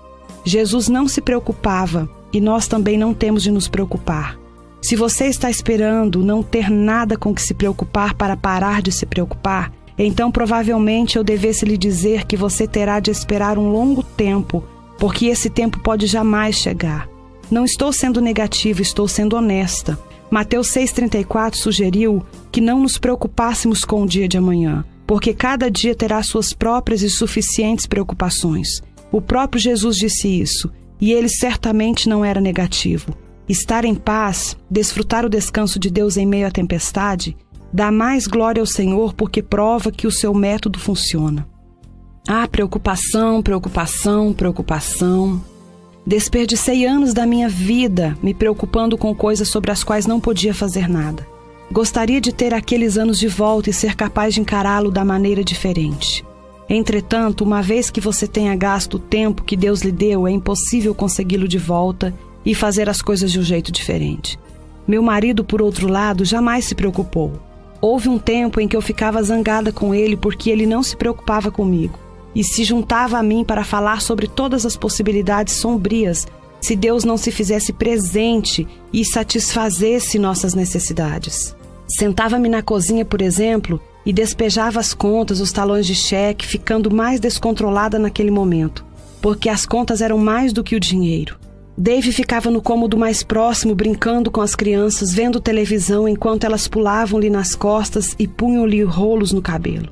Jesus não se preocupava e nós também não temos de nos preocupar. Se você está esperando não ter nada com que se preocupar para parar de se preocupar, então provavelmente eu devesse lhe dizer que você terá de esperar um longo tempo, porque esse tempo pode jamais chegar. Não estou sendo negativa, estou sendo honesta. Mateus 6,34 sugeriu que não nos preocupássemos com o dia de amanhã, porque cada dia terá suas próprias e suficientes preocupações. O próprio Jesus disse isso, e ele certamente não era negativo. Estar em paz, desfrutar o descanso de Deus em meio à tempestade, dá mais glória ao Senhor porque prova que o seu método funciona. Ah, preocupação, preocupação, preocupação. Desperdicei anos da minha vida me preocupando com coisas sobre as quais não podia fazer nada. Gostaria de ter aqueles anos de volta e ser capaz de encará-lo da maneira diferente. Entretanto, uma vez que você tenha gasto o tempo que Deus lhe deu, é impossível consegui-lo de volta e fazer as coisas de um jeito diferente. Meu marido, por outro lado, jamais se preocupou. Houve um tempo em que eu ficava zangada com ele porque ele não se preocupava comigo e se juntava a mim para falar sobre todas as possibilidades sombrias se Deus não se fizesse presente e satisfazesse nossas necessidades. Sentava-me na cozinha, por exemplo, e despejava as contas, os talões de cheque, ficando mais descontrolada naquele momento, porque as contas eram mais do que o dinheiro. Dave ficava no cômodo mais próximo brincando com as crianças, vendo televisão enquanto elas pulavam-lhe nas costas e punham-lhe rolos no cabelo.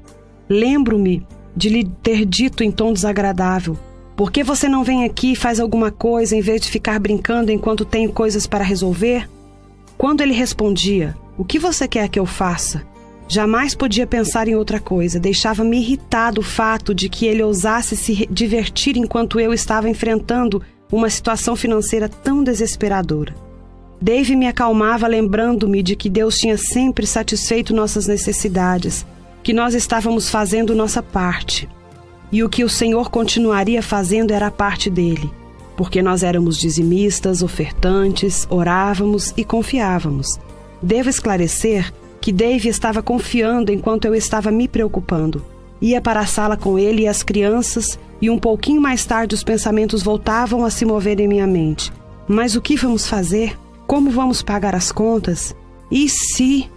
Lembro-me de lhe ter dito em tom desagradável: Por que você não vem aqui e faz alguma coisa em vez de ficar brincando enquanto tenho coisas para resolver? Quando ele respondia: O que você quer que eu faça? Jamais podia pensar em outra coisa. Deixava-me irritado o fato de que ele ousasse se divertir enquanto eu estava enfrentando uma situação financeira tão desesperadora. Dave me acalmava lembrando-me de que Deus tinha sempre satisfeito nossas necessidades, que nós estávamos fazendo nossa parte. E o que o Senhor continuaria fazendo era a parte dele, porque nós éramos dizimistas, ofertantes, orávamos e confiávamos. Devo esclarecer que Dave estava confiando enquanto eu estava me preocupando. Ia para a sala com ele e as crianças e um pouquinho mais tarde os pensamentos voltavam a se mover em minha mente. Mas o que vamos fazer? Como vamos pagar as contas? E se?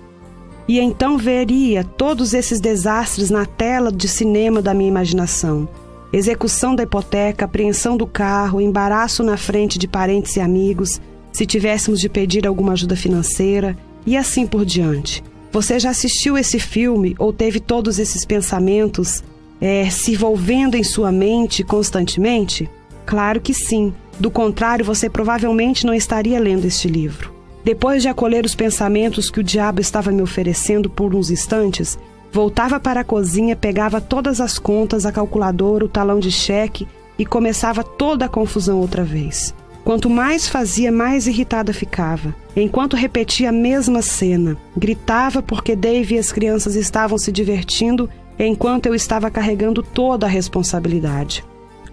E então veria todos esses desastres na tela de cinema da minha imaginação. Execução da hipoteca, apreensão do carro, embaraço na frente de parentes e amigos, se tivéssemos de pedir alguma ajuda financeira, e assim por diante. Você já assistiu esse filme ou teve todos esses pensamentos é, se envolvendo em sua mente constantemente? Claro que sim. Do contrário, você provavelmente não estaria lendo este livro. Depois de acolher os pensamentos que o diabo estava me oferecendo por uns instantes, voltava para a cozinha, pegava todas as contas, a calculadora, o talão de cheque e começava toda a confusão outra vez. Quanto mais fazia, mais irritada ficava. Enquanto repetia a mesma cena, gritava porque Dave e as crianças estavam se divertindo enquanto eu estava carregando toda a responsabilidade.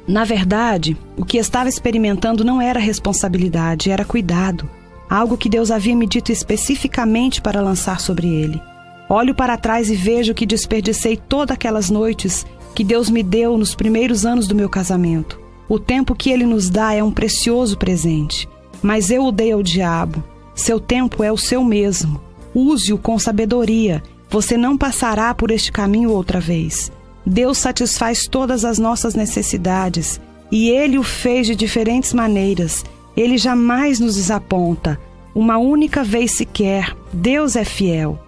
Na verdade, o que estava experimentando não era responsabilidade, era cuidado, algo que Deus havia me dito especificamente para lançar sobre ele. Olho para trás e vejo que desperdicei todas aquelas noites que Deus me deu nos primeiros anos do meu casamento. O tempo que ele nos dá é um precioso presente, mas eu o dei ao diabo. Seu tempo é o seu mesmo. Use-o com sabedoria você não passará por este caminho outra vez. Deus satisfaz todas as nossas necessidades e Ele o fez de diferentes maneiras. Ele jamais nos desaponta. Uma única vez sequer, Deus é fiel.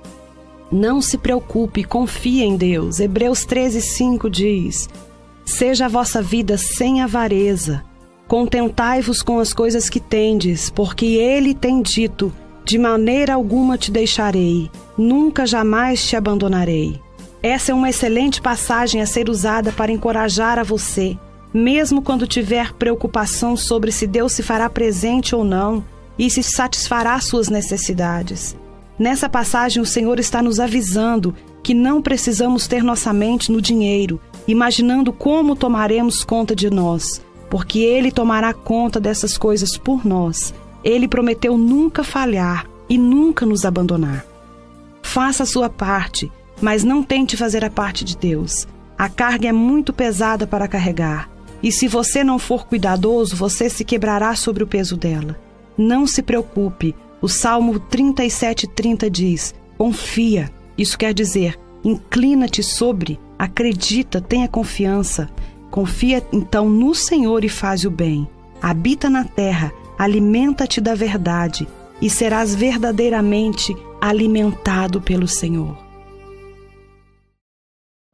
Não se preocupe, confie em Deus. Hebreus 13, 5 diz: Seja a vossa vida sem avareza. Contentai-vos com as coisas que tendes, porque Ele tem dito: De maneira alguma te deixarei nunca jamais te abandonarei. Essa é uma excelente passagem a ser usada para encorajar a você, mesmo quando tiver preocupação sobre se Deus se fará presente ou não e se satisfará suas necessidades. Nessa passagem, o Senhor está nos avisando que não precisamos ter nossa mente no dinheiro, imaginando como tomaremos conta de nós, porque Ele tomará conta dessas coisas por nós. Ele prometeu nunca falhar e nunca nos abandonar. Faça a sua parte, mas não tente fazer a parte de Deus. A carga é muito pesada para carregar, e se você não for cuidadoso, você se quebrará sobre o peso dela. Não se preocupe. O Salmo 37:30 diz: Confia. Isso quer dizer: inclina-te sobre, acredita, tenha confiança. Confia então no Senhor e faz o bem. Habita na terra, alimenta-te da verdade e serás verdadeiramente alimentado pelo Senhor.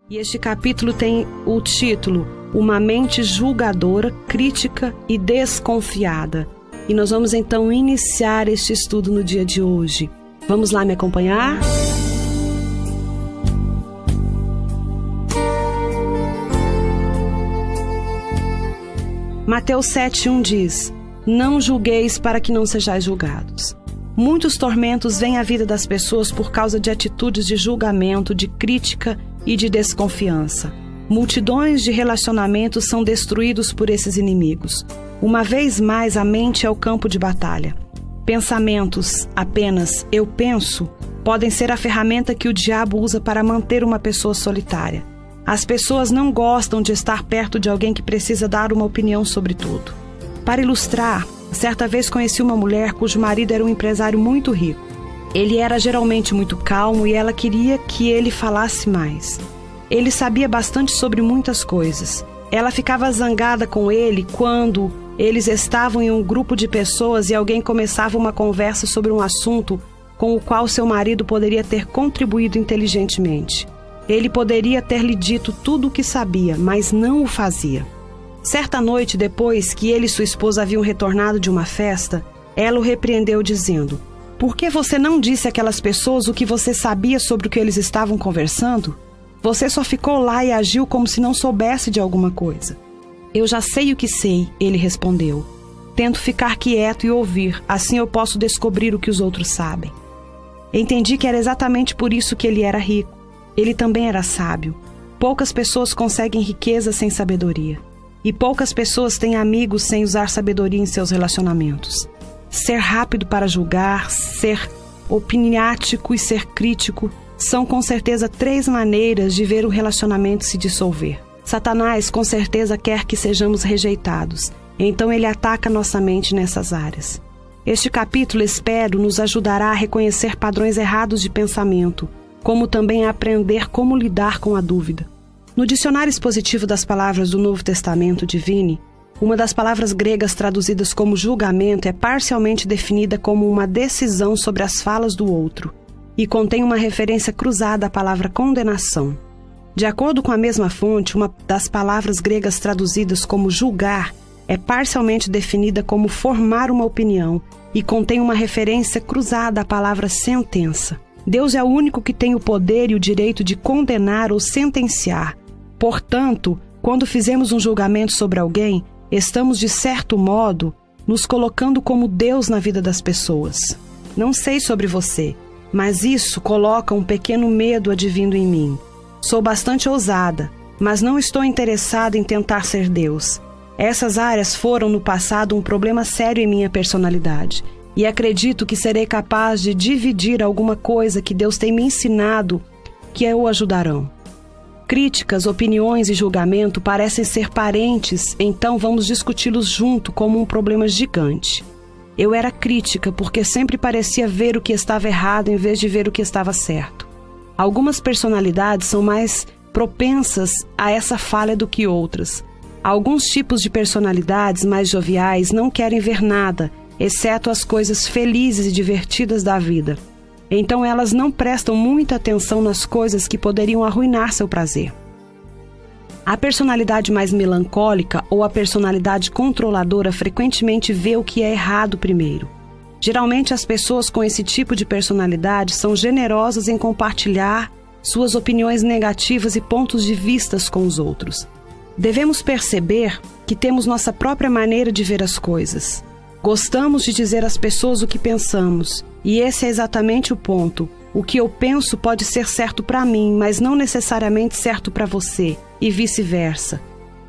E este capítulo tem o título Uma mente julgadora, crítica e desconfiada. E nós vamos então iniciar este estudo no dia de hoje. Vamos lá me acompanhar? Mateus 7,1 diz: Não julgueis para que não sejais julgados. Muitos tormentos vêm à vida das pessoas por causa de atitudes de julgamento, de crítica e de desconfiança. Multidões de relacionamentos são destruídos por esses inimigos. Uma vez mais, a mente é o campo de batalha. Pensamentos apenas eu penso podem ser a ferramenta que o diabo usa para manter uma pessoa solitária. As pessoas não gostam de estar perto de alguém que precisa dar uma opinião sobre tudo. Para ilustrar, Certa vez conheci uma mulher cujo marido era um empresário muito rico. Ele era geralmente muito calmo e ela queria que ele falasse mais. Ele sabia bastante sobre muitas coisas. Ela ficava zangada com ele quando Eles estavam em um grupo de pessoas e alguém começava uma conversa sobre um assunto com o qual seu marido poderia ter contribuído inteligentemente. Ele poderia ter lhe dito tudo o que sabia, mas não o fazia. Certa noite, depois que ele e sua esposa haviam retornado de uma festa, ela o repreendeu, dizendo: Por que você não disse àquelas pessoas o que você sabia sobre o que eles estavam conversando? Você só ficou lá e agiu como se não soubesse de alguma coisa. Eu já sei o que sei, ele respondeu. Tento ficar quieto e ouvir, assim eu posso descobrir o que os outros sabem. Entendi que era exatamente por isso que ele era rico. Ele também era sábio. Poucas pessoas conseguem riqueza sem sabedoria. E poucas pessoas têm amigos sem usar sabedoria em seus relacionamentos. Ser rápido para julgar, ser opiniático e ser crítico são com certeza três maneiras de ver o relacionamento se dissolver. Satanás com certeza quer que sejamos rejeitados, então ele ataca nossa mente nessas áreas. Este capítulo, espero, nos ajudará a reconhecer padrões errados de pensamento, como também a aprender como lidar com a dúvida. No dicionário expositivo das palavras do Novo Testamento Divine, uma das palavras gregas traduzidas como julgamento é parcialmente definida como uma decisão sobre as falas do outro e contém uma referência cruzada à palavra condenação. De acordo com a mesma fonte, uma das palavras gregas traduzidas como julgar é parcialmente definida como formar uma opinião e contém uma referência cruzada à palavra sentença. Deus é o único que tem o poder e o direito de condenar ou sentenciar. Portanto, quando fizemos um julgamento sobre alguém, estamos, de certo modo, nos colocando como Deus na vida das pessoas. Não sei sobre você, mas isso coloca um pequeno medo advindo em mim. Sou bastante ousada, mas não estou interessada em tentar ser Deus. Essas áreas foram no passado um problema sério em minha personalidade, e acredito que serei capaz de dividir alguma coisa que Deus tem me ensinado que o ajudarão. Críticas, opiniões e julgamento parecem ser parentes, então vamos discuti-los junto como um problema gigante. Eu era crítica porque sempre parecia ver o que estava errado em vez de ver o que estava certo. Algumas personalidades são mais propensas a essa falha do que outras. Alguns tipos de personalidades mais joviais não querem ver nada, exceto as coisas felizes e divertidas da vida. Então elas não prestam muita atenção nas coisas que poderiam arruinar seu prazer. A personalidade mais melancólica ou a personalidade controladora frequentemente vê o que é errado primeiro. Geralmente, as pessoas com esse tipo de personalidade são generosas em compartilhar suas opiniões negativas e pontos de vistas com os outros. Devemos perceber que temos nossa própria maneira de ver as coisas. Gostamos de dizer às pessoas o que pensamos, e esse é exatamente o ponto. O que eu penso pode ser certo para mim, mas não necessariamente certo para você, e vice-versa.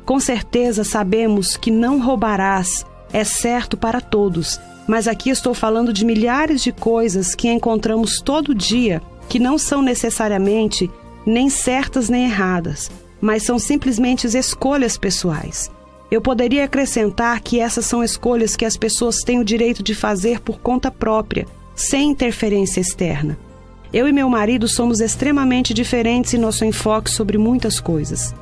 Com certeza sabemos que não roubarás é certo para todos, mas aqui estou falando de milhares de coisas que encontramos todo dia que não são necessariamente nem certas nem erradas, mas são simplesmente escolhas pessoais. Eu poderia acrescentar que essas são escolhas que as pessoas têm o direito de fazer por conta própria, sem interferência externa. Eu e meu marido somos extremamente diferentes em nosso enfoque sobre muitas coisas.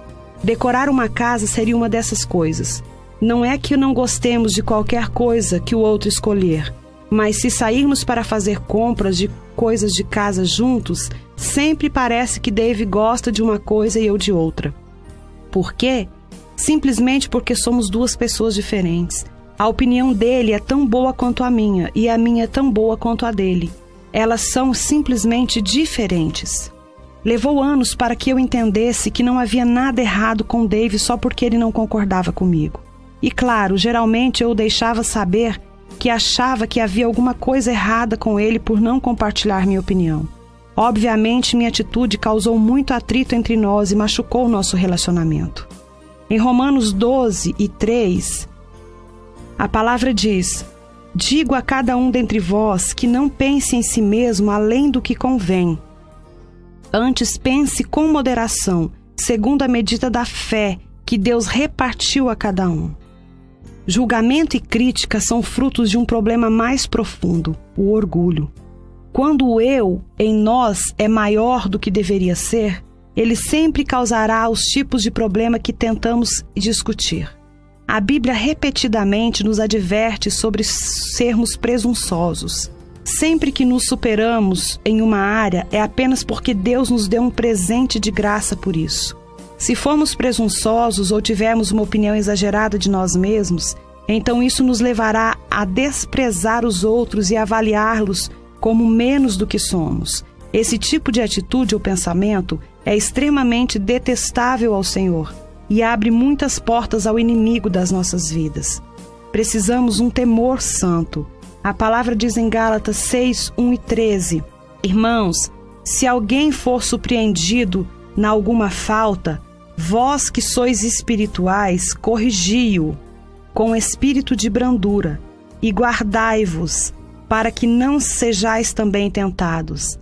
Decorar uma casa seria uma dessas coisas. Não é que não gostemos de qualquer coisa que o outro escolher, mas se sairmos para fazer compras de coisas de casa juntos, sempre parece que Dave gosta de uma coisa e eu de outra. Por quê? Simplesmente porque somos duas pessoas diferentes. A opinião dele é tão boa quanto a minha e a minha é tão boa quanto a dele. Elas são simplesmente diferentes. Levou anos para que eu entendesse que não havia nada errado com Dave só porque ele não concordava comigo. E claro, geralmente eu o deixava saber que achava que havia alguma coisa errada com ele por não compartilhar minha opinião. Obviamente, minha atitude causou muito atrito entre nós e machucou nosso relacionamento. Em Romanos 12 e 3, a palavra diz: Digo a cada um dentre vós que não pense em si mesmo além do que convém Antes pense com moderação, segundo a medida da fé que Deus repartiu a cada um. Julgamento e crítica são frutos de um problema mais profundo, o orgulho. Quando o eu em nós é maior do que deveria ser, ele sempre causará os tipos de problema que tentamos discutir. A Bíblia repetidamente nos adverte sobre sermos presunçosos. Sempre que nos superamos em uma área, é apenas porque Deus nos deu um presente de graça por isso. Se formos presunçosos ou tivermos uma opinião exagerada de nós mesmos, então isso nos levará a desprezar os outros e avaliá-los como menos do que somos. Esse tipo de atitude ou pensamento é extremamente detestável ao Senhor e abre muitas portas ao inimigo das nossas vidas. Precisamos um temor santo. A palavra diz em Gálatas 6, 1 e 13: Irmãos, se alguém for surpreendido na alguma falta, vós que sois espirituais, corrigi-o com espírito de brandura e guardai-vos, para que não sejais também tentados.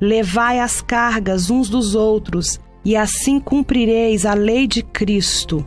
Levai as cargas uns dos outros, e assim cumprireis a lei de Cristo.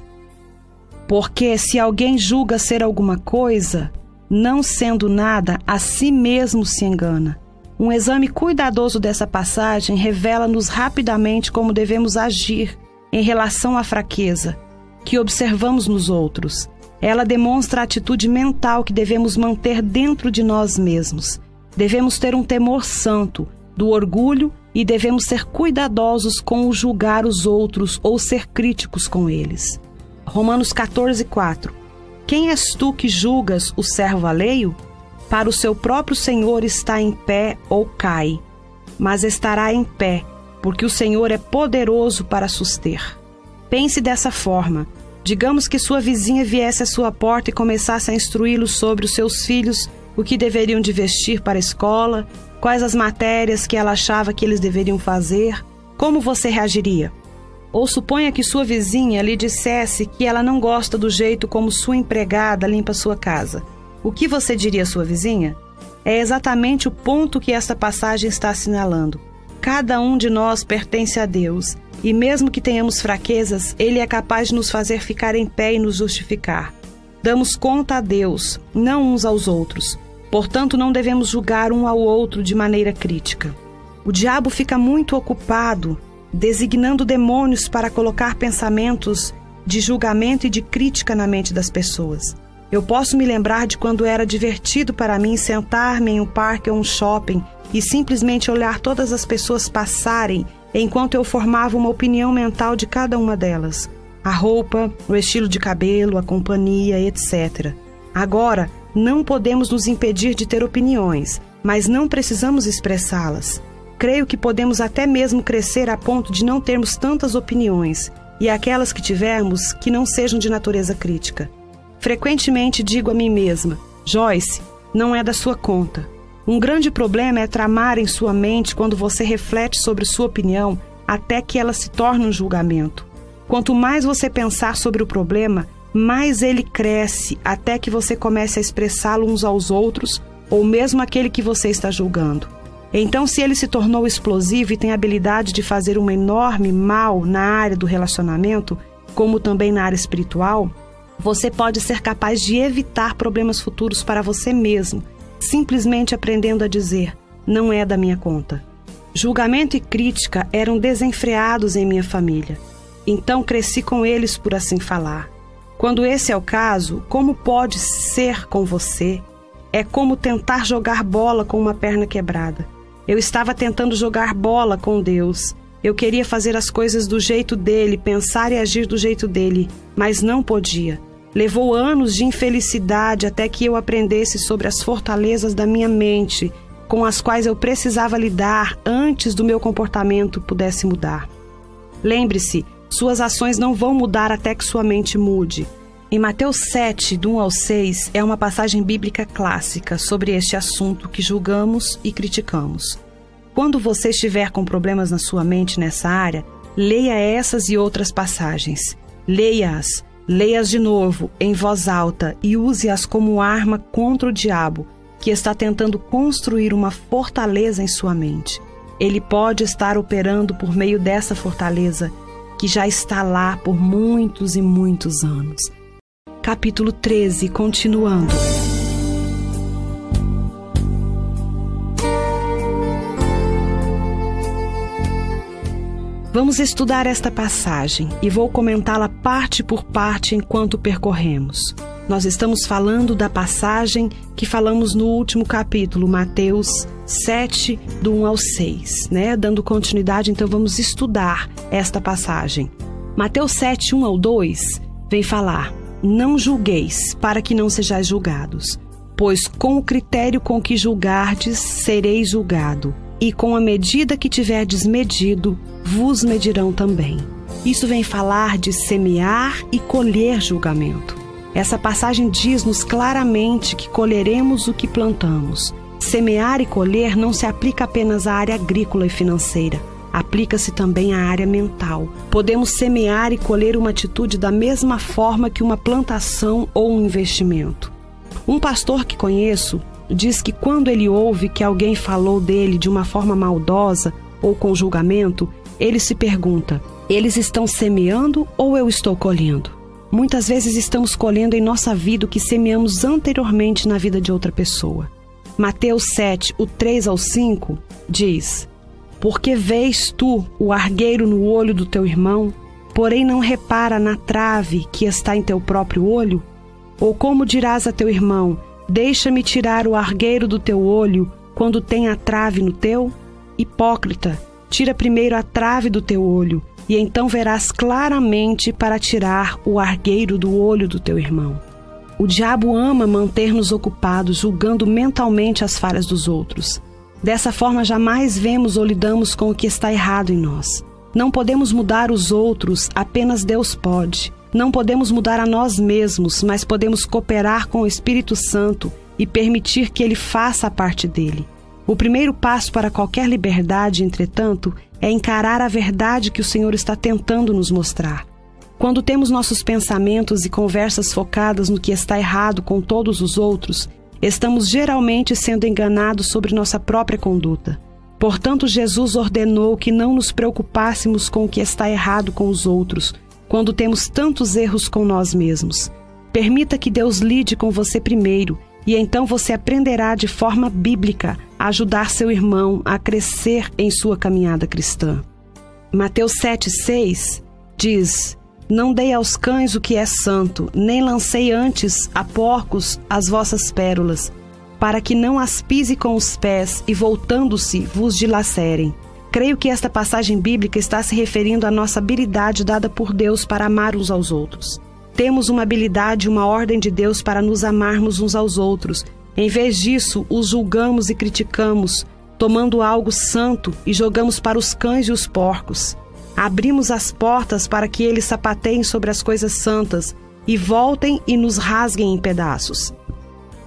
Porque se alguém julga ser alguma coisa, não sendo nada, a si mesmo se engana. Um exame cuidadoso dessa passagem revela-nos rapidamente como devemos agir em relação à fraqueza que observamos nos outros. Ela demonstra a atitude mental que devemos manter dentro de nós mesmos. Devemos ter um temor santo, do orgulho e devemos ser cuidadosos com o julgar os outros ou ser críticos com eles. Romanos 14, 4 Quem és tu que julgas o servo alheio? Para o seu próprio Senhor está em pé ou cai, mas estará em pé, porque o Senhor é poderoso para suster. Pense dessa forma. Digamos que sua vizinha viesse à sua porta e começasse a instruí-lo sobre os seus filhos, o que deveriam de vestir para a escola, quais as matérias que ela achava que eles deveriam fazer, como você reagiria? Ou suponha que sua vizinha lhe dissesse que ela não gosta do jeito como sua empregada limpa sua casa. O que você diria à sua vizinha? É exatamente o ponto que esta passagem está assinalando. Cada um de nós pertence a Deus, e mesmo que tenhamos fraquezas, Ele é capaz de nos fazer ficar em pé e nos justificar. Damos conta a Deus, não uns aos outros. Portanto, não devemos julgar um ao outro de maneira crítica. O diabo fica muito ocupado designando demônios para colocar pensamentos de julgamento e de crítica na mente das pessoas. Eu posso me lembrar de quando era divertido para mim sentar-me em um parque ou um shopping e simplesmente olhar todas as pessoas passarem enquanto eu formava uma opinião mental de cada uma delas. A roupa, o estilo de cabelo, a companhia, etc. Agora, não podemos nos impedir de ter opiniões, mas não precisamos expressá-las. Creio que podemos até mesmo crescer a ponto de não termos tantas opiniões, e aquelas que tivermos que não sejam de natureza crítica. Frequentemente digo a mim mesma: Joyce, não é da sua conta. Um grande problema é tramar em sua mente quando você reflete sobre sua opinião até que ela se torne um julgamento. Quanto mais você pensar sobre o problema, mais ele cresce até que você comece a expressá-lo uns aos outros ou mesmo aquele que você está julgando. Então, se ele se tornou explosivo e tem a habilidade de fazer um enorme mal na área do relacionamento, como também na área espiritual, você pode ser capaz de evitar problemas futuros para você mesmo, simplesmente aprendendo a dizer: não é da minha conta. Julgamento e crítica eram desenfreados em minha família, então cresci com eles por assim falar. Quando esse é o caso, como pode ser com você? É como tentar jogar bola com uma perna quebrada. Eu estava tentando jogar bola com Deus. Eu queria fazer as coisas do jeito dele, pensar e agir do jeito dele, mas não podia. Levou anos de infelicidade até que eu aprendesse sobre as fortalezas da minha mente, com as quais eu precisava lidar antes do meu comportamento pudesse mudar. Lembre-se, suas ações não vão mudar até que sua mente mude. Em Mateus 7, do 1 ao 6, é uma passagem bíblica clássica sobre este assunto que julgamos e criticamos. Quando você estiver com problemas na sua mente nessa área, leia essas e outras passagens. Leia-as, leia-as de novo, em voz alta, e use-as como arma contra o diabo, que está tentando construir uma fortaleza em sua mente. Ele pode estar operando por meio dessa fortaleza que já está lá por muitos e muitos anos. Capítulo 13, continuando. Vamos estudar esta passagem e vou comentá-la parte por parte enquanto percorremos. Nós estamos falando da passagem que falamos no último capítulo, Mateus 7, do 1 ao 6, né? Dando continuidade, então vamos estudar esta passagem. Mateus 7, 1 ao 2 vem falar: Não julgueis, para que não sejais julgados, pois com o critério com que julgardes, sereis julgado, e com a medida que tiverdes medido, vos medirão também. Isso vem falar de semear e colher julgamento. Essa passagem diz-nos claramente que colheremos o que plantamos. Semear e colher não se aplica apenas à área agrícola e financeira, aplica-se também à área mental. Podemos semear e colher uma atitude da mesma forma que uma plantação ou um investimento. Um pastor que conheço diz que quando ele ouve que alguém falou dele de uma forma maldosa ou com julgamento, ele se pergunta: eles estão semeando ou eu estou colhendo? Muitas vezes estamos colhendo em nossa vida o que semeamos anteriormente na vida de outra pessoa. Mateus 7, o 3 ao 5, diz: Porque vês tu o argueiro no olho do teu irmão, porém não repara na trave que está em teu próprio olho? Ou como dirás a teu irmão: Deixa-me tirar o argueiro do teu olho, quando tem a trave no teu? Hipócrita, Tira primeiro a trave do teu olho, e então verás claramente para tirar o argueiro do olho do teu irmão. O diabo ama manter-nos ocupados, julgando mentalmente as falhas dos outros. Dessa forma, jamais vemos ou lidamos com o que está errado em nós. Não podemos mudar os outros, apenas Deus pode. Não podemos mudar a nós mesmos, mas podemos cooperar com o Espírito Santo e permitir que ele faça a parte dele. O primeiro passo para qualquer liberdade, entretanto, é encarar a verdade que o Senhor está tentando nos mostrar. Quando temos nossos pensamentos e conversas focadas no que está errado com todos os outros, estamos geralmente sendo enganados sobre nossa própria conduta. Portanto, Jesus ordenou que não nos preocupássemos com o que está errado com os outros, quando temos tantos erros com nós mesmos. Permita que Deus lide com você primeiro e então você aprenderá de forma bíblica a ajudar seu irmão a crescer em sua caminhada cristã. Mateus 7,6 diz: Não dei aos cães o que é santo, nem lancei antes a porcos as vossas pérolas, para que não as pise com os pés e, voltando-se, vos dilacerem. Creio que esta passagem bíblica está se referindo à nossa habilidade dada por Deus para amar uns aos outros. Temos uma habilidade, uma ordem de Deus para nos amarmos uns aos outros. Em vez disso, os julgamos e criticamos, tomando algo santo e jogamos para os cães e os porcos. Abrimos as portas para que eles sapateiem sobre as coisas santas e voltem e nos rasguem em pedaços.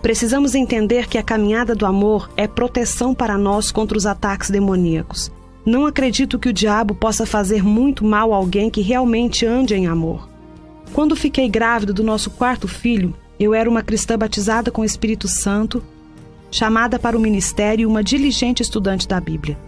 Precisamos entender que a caminhada do amor é proteção para nós contra os ataques demoníacos. Não acredito que o diabo possa fazer muito mal a alguém que realmente ande em amor. Quando fiquei grávida do nosso quarto filho, eu era uma cristã batizada com o Espírito Santo, chamada para o ministério e uma diligente estudante da Bíblia.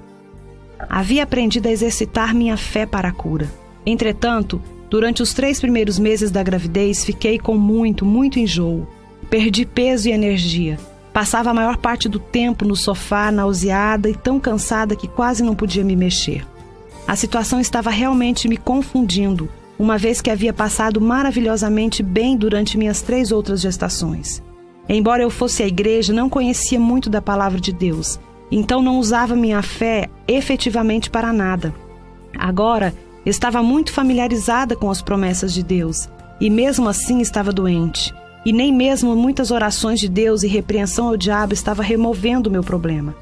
Havia aprendido a exercitar minha fé para a cura. Entretanto, durante os três primeiros meses da gravidez, fiquei com muito, muito enjoo. Perdi peso e energia. Passava a maior parte do tempo no sofá, nauseada e tão cansada que quase não podia me mexer. A situação estava realmente me confundindo uma vez que havia passado maravilhosamente bem durante minhas três outras gestações. Embora eu fosse à igreja, não conhecia muito da palavra de Deus, então não usava minha fé efetivamente para nada. Agora, estava muito familiarizada com as promessas de Deus, e mesmo assim estava doente. E nem mesmo muitas orações de Deus e repreensão ao diabo estava removendo o meu problema.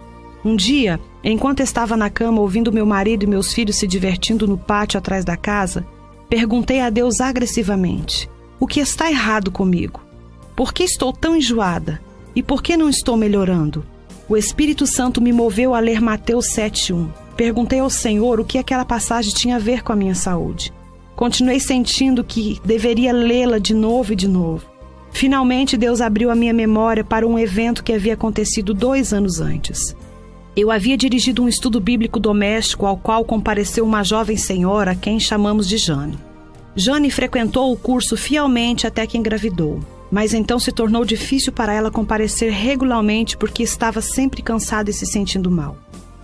Um dia, enquanto estava na cama ouvindo meu marido e meus filhos se divertindo no pátio atrás da casa, Perguntei a Deus agressivamente: O que está errado comigo? Por que estou tão enjoada? E por que não estou melhorando? O Espírito Santo me moveu a ler Mateus 7:1. Perguntei ao Senhor o que aquela passagem tinha a ver com a minha saúde. Continuei sentindo que deveria lê-la de novo e de novo. Finalmente, Deus abriu a minha memória para um evento que havia acontecido dois anos antes. Eu havia dirigido um estudo bíblico doméstico ao qual compareceu uma jovem senhora a quem chamamos de Jane. Jane frequentou o curso fielmente até que engravidou, mas então se tornou difícil para ela comparecer regularmente porque estava sempre cansada e se sentindo mal.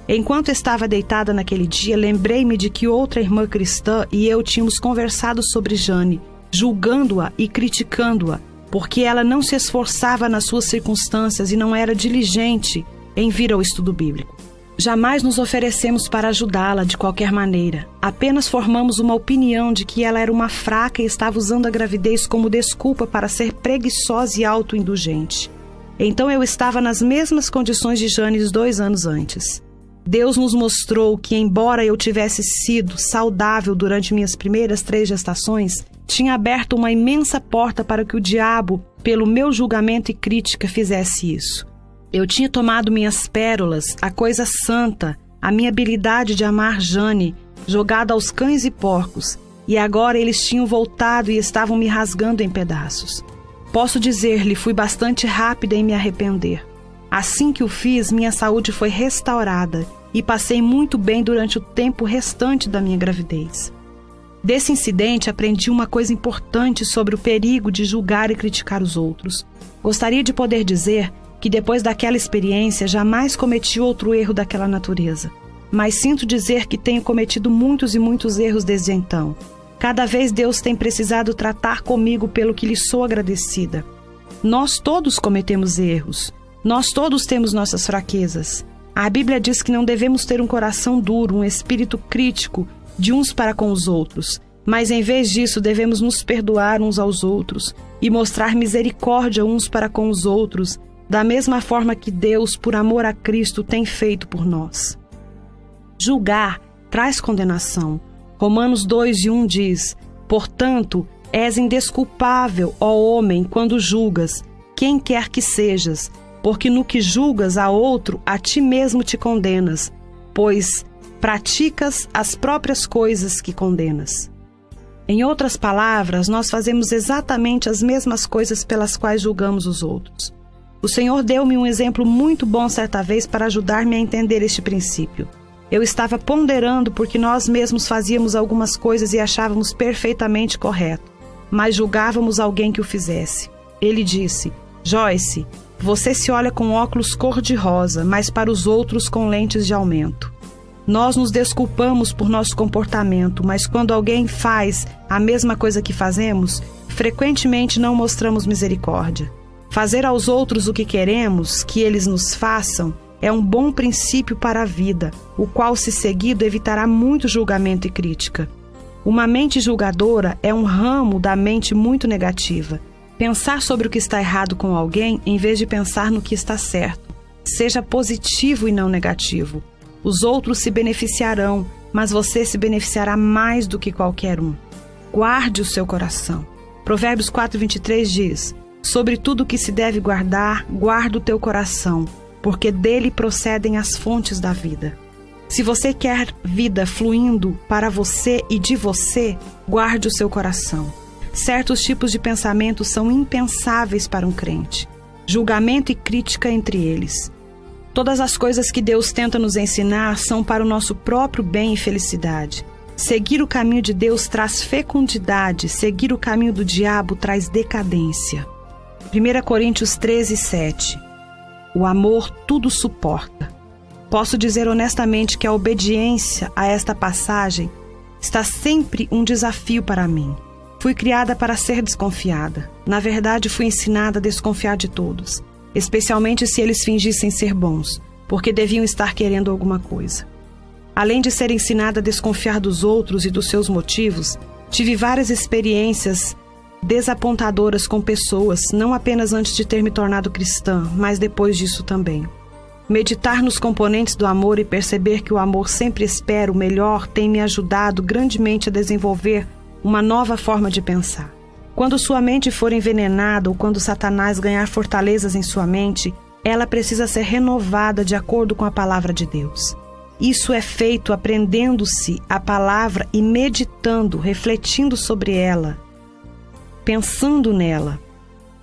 Enquanto estava deitada naquele dia, lembrei-me de que outra irmã cristã e eu tínhamos conversado sobre Jane, julgando-a e criticando-a, porque ela não se esforçava nas suas circunstâncias e não era diligente em vir ao estudo bíblico. Jamais nos oferecemos para ajudá-la de qualquer maneira. Apenas formamos uma opinião de que ela era uma fraca e estava usando a gravidez como desculpa para ser preguiçosa e autoindulgente. Então eu estava nas mesmas condições de Janes dois anos antes. Deus nos mostrou que, embora eu tivesse sido saudável durante minhas primeiras três gestações, tinha aberto uma imensa porta para que o diabo, pelo meu julgamento e crítica, fizesse isso. Eu tinha tomado minhas pérolas, a coisa santa, a minha habilidade de amar Jane, jogado aos cães e porcos, e agora eles tinham voltado e estavam me rasgando em pedaços. Posso dizer-lhe, fui bastante rápida em me arrepender. Assim que o fiz, minha saúde foi restaurada e passei muito bem durante o tempo restante da minha gravidez. Desse incidente, aprendi uma coisa importante sobre o perigo de julgar e criticar os outros. Gostaria de poder dizer que depois daquela experiência jamais cometi outro erro daquela natureza. Mas sinto dizer que tenho cometido muitos e muitos erros desde então. Cada vez Deus tem precisado tratar comigo pelo que lhe sou agradecida. Nós todos cometemos erros. Nós todos temos nossas fraquezas. A Bíblia diz que não devemos ter um coração duro, um espírito crítico de uns para com os outros, mas em vez disso devemos nos perdoar uns aos outros e mostrar misericórdia uns para com os outros, da mesma forma que Deus, por amor a Cristo, tem feito por nós. Julgar traz condenação. Romanos 2 e 1 diz: Portanto, és indesculpável, ó homem, quando julgas, quem quer que sejas, porque no que julgas a outro, a ti mesmo te condenas, pois praticas as próprias coisas que condenas. Em outras palavras, nós fazemos exatamente as mesmas coisas pelas quais julgamos os outros. O Senhor deu-me um exemplo muito bom certa vez para ajudar-me a entender este princípio. Eu estava ponderando porque nós mesmos fazíamos algumas coisas e achávamos perfeitamente correto, mas julgávamos alguém que o fizesse. Ele disse: Joyce, você se olha com óculos cor-de-rosa, mas para os outros com lentes de aumento. Nós nos desculpamos por nosso comportamento, mas quando alguém faz a mesma coisa que fazemos, frequentemente não mostramos misericórdia. Fazer aos outros o que queremos que eles nos façam é um bom princípio para a vida, o qual, se seguido, evitará muito julgamento e crítica. Uma mente julgadora é um ramo da mente muito negativa Pensar sobre o que está errado com alguém em vez de pensar no que está certo. Seja positivo e não negativo. Os outros se beneficiarão, mas você se beneficiará mais do que qualquer um. Guarde o seu coração. Provérbios 4:23 diz: Sobre tudo que se deve guardar, guarda o teu coração, porque dele procedem as fontes da vida. Se você quer vida fluindo para você e de você, guarde o seu coração. Certos tipos de pensamento são impensáveis para um crente. Julgamento e crítica entre eles. Todas as coisas que Deus tenta nos ensinar são para o nosso próprio bem e felicidade. Seguir o caminho de Deus traz fecundidade, seguir o caminho do diabo traz decadência. 1 Coríntios 13, 7 O amor tudo suporta. Posso dizer honestamente que a obediência a esta passagem está sempre um desafio para mim. Fui criada para ser desconfiada. Na verdade, fui ensinada a desconfiar de todos, especialmente se eles fingissem ser bons, porque deviam estar querendo alguma coisa. Além de ser ensinada a desconfiar dos outros e dos seus motivos, tive várias experiências desapontadoras com pessoas, não apenas antes de ter me tornado cristã, mas depois disso também. Meditar nos componentes do amor e perceber que o amor sempre espera o melhor tem me ajudado grandemente a desenvolver uma nova forma de pensar. Quando sua mente for envenenada ou quando Satanás ganhar fortalezas em sua mente, ela precisa ser renovada de acordo com a palavra de Deus. Isso é feito aprendendo-se a palavra e meditando, refletindo sobre ela, pensando nela.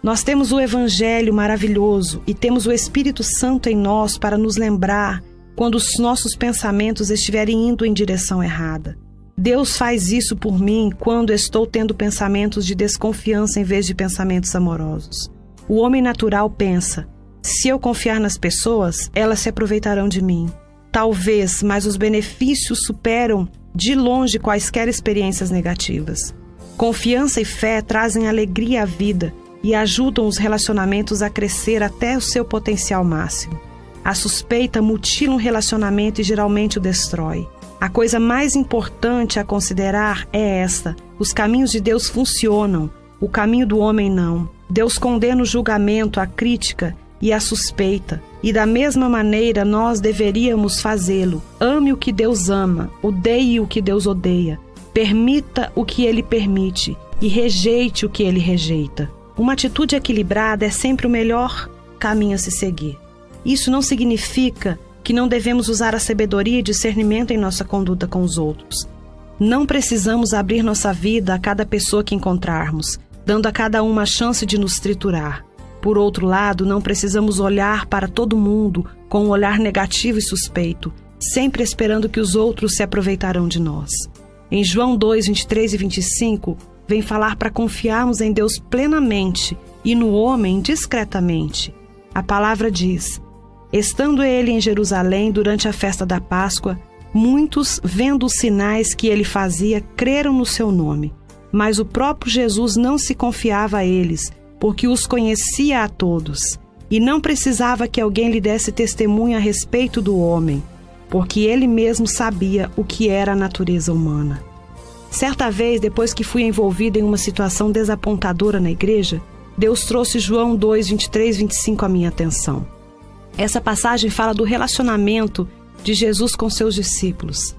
Nós temos o Evangelho maravilhoso e temos o Espírito Santo em nós para nos lembrar quando os nossos pensamentos estiverem indo em direção errada. Deus faz isso por mim quando estou tendo pensamentos de desconfiança em vez de pensamentos amorosos. O homem natural pensa: se eu confiar nas pessoas, elas se aproveitarão de mim. talvez, mas os benefícios superam de longe quaisquer experiências negativas. Confiança e fé trazem alegria à vida e ajudam os relacionamentos a crescer até o seu potencial máximo. A suspeita mutila um relacionamento e geralmente o destrói. A coisa mais importante a considerar é esta: os caminhos de Deus funcionam, o caminho do homem não. Deus condena o julgamento, a crítica e a suspeita, e da mesma maneira nós deveríamos fazê-lo. Ame o que Deus ama, odeie o que Deus odeia, permita o que ele permite e rejeite o que ele rejeita. Uma atitude equilibrada é sempre o melhor caminho a se seguir. Isso não significa que não devemos usar a sabedoria e discernimento em nossa conduta com os outros. Não precisamos abrir nossa vida a cada pessoa que encontrarmos, dando a cada uma a chance de nos triturar. Por outro lado, não precisamos olhar para todo mundo com um olhar negativo e suspeito, sempre esperando que os outros se aproveitarão de nós. Em João 2, 23 e 25, vem falar para confiarmos em Deus plenamente e no homem discretamente. A palavra diz: Estando ele em Jerusalém durante a festa da Páscoa, muitos, vendo os sinais que ele fazia, creram no seu nome. Mas o próprio Jesus não se confiava a eles, porque os conhecia a todos, e não precisava que alguém lhe desse testemunho a respeito do homem, porque ele mesmo sabia o que era a natureza humana. Certa vez, depois que fui envolvida em uma situação desapontadora na igreja, Deus trouxe João 2, 23, 25 à minha atenção. Essa passagem fala do relacionamento de Jesus com seus discípulos.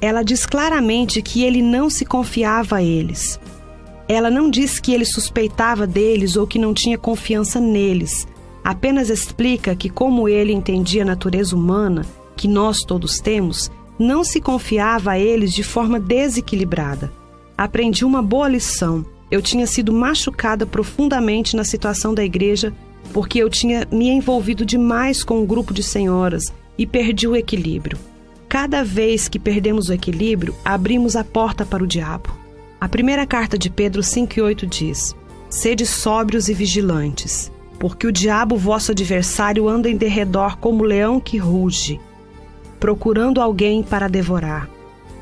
Ela diz claramente que ele não se confiava a eles. Ela não diz que ele suspeitava deles ou que não tinha confiança neles. Apenas explica que, como ele entendia a natureza humana, que nós todos temos, não se confiava a eles de forma desequilibrada. Aprendi uma boa lição. Eu tinha sido machucada profundamente na situação da igreja porque eu tinha me envolvido demais com um grupo de senhoras e perdi o equilíbrio. Cada vez que perdemos o equilíbrio, abrimos a porta para o diabo. A primeira carta de Pedro 5,8 diz: Sede sóbrios e vigilantes, porque o diabo, vosso adversário, anda em derredor como leão que ruge, procurando alguém para devorar.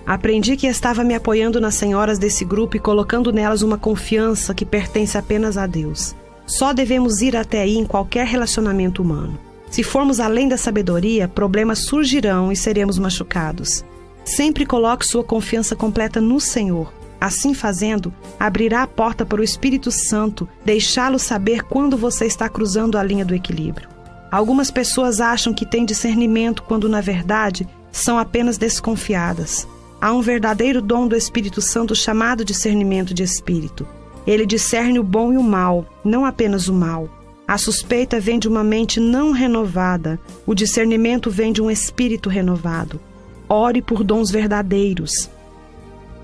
Aprendi que estava me apoiando nas senhoras desse grupo e colocando nelas uma confiança que pertence apenas a Deus. Só devemos ir até aí em qualquer relacionamento humano. Se formos além da sabedoria, problemas surgirão e seremos machucados. Sempre coloque sua confiança completa no Senhor. Assim fazendo, abrirá a porta para o Espírito Santo deixá-lo saber quando você está cruzando a linha do equilíbrio. Algumas pessoas acham que têm discernimento quando, na verdade, são apenas desconfiadas. Há um verdadeiro dom do Espírito Santo chamado discernimento de espírito. Ele discerne o bom e o mal, não apenas o mal. A suspeita vem de uma mente não renovada, o discernimento vem de um espírito renovado. Ore por dons verdadeiros,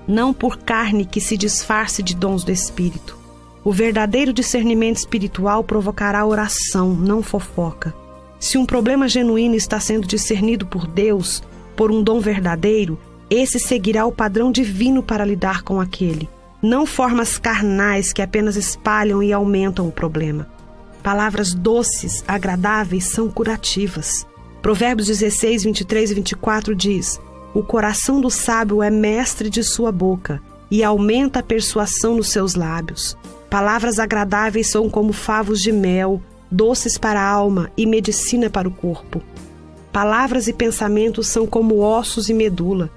não por carne que se disfarce de dons do espírito. O verdadeiro discernimento espiritual provocará oração, não fofoca. Se um problema genuíno está sendo discernido por Deus, por um dom verdadeiro, esse seguirá o padrão divino para lidar com aquele não formas carnais que apenas espalham e aumentam o problema. Palavras doces, agradáveis, são curativas. Provérbios 16, 23 e 24 diz: O coração do sábio é mestre de sua boca e aumenta a persuasão nos seus lábios. Palavras agradáveis são como favos de mel, doces para a alma e medicina para o corpo. Palavras e pensamentos são como ossos e medula,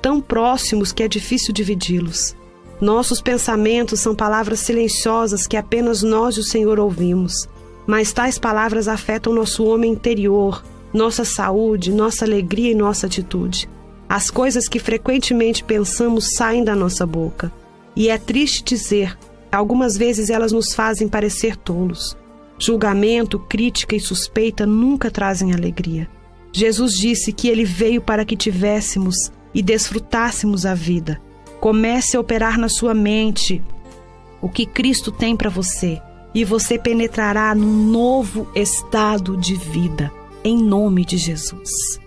tão próximos que é difícil dividi-los. Nossos pensamentos são palavras silenciosas que apenas nós e o Senhor ouvimos. Mas tais palavras afetam nosso homem interior, nossa saúde, nossa alegria e nossa atitude. As coisas que frequentemente pensamos saem da nossa boca. E é triste dizer, algumas vezes elas nos fazem parecer tolos. Julgamento, crítica e suspeita nunca trazem alegria. Jesus disse que ele veio para que tivéssemos e desfrutássemos a vida Comece a operar na sua mente o que Cristo tem para você e você penetrará num novo estado de vida, em nome de Jesus.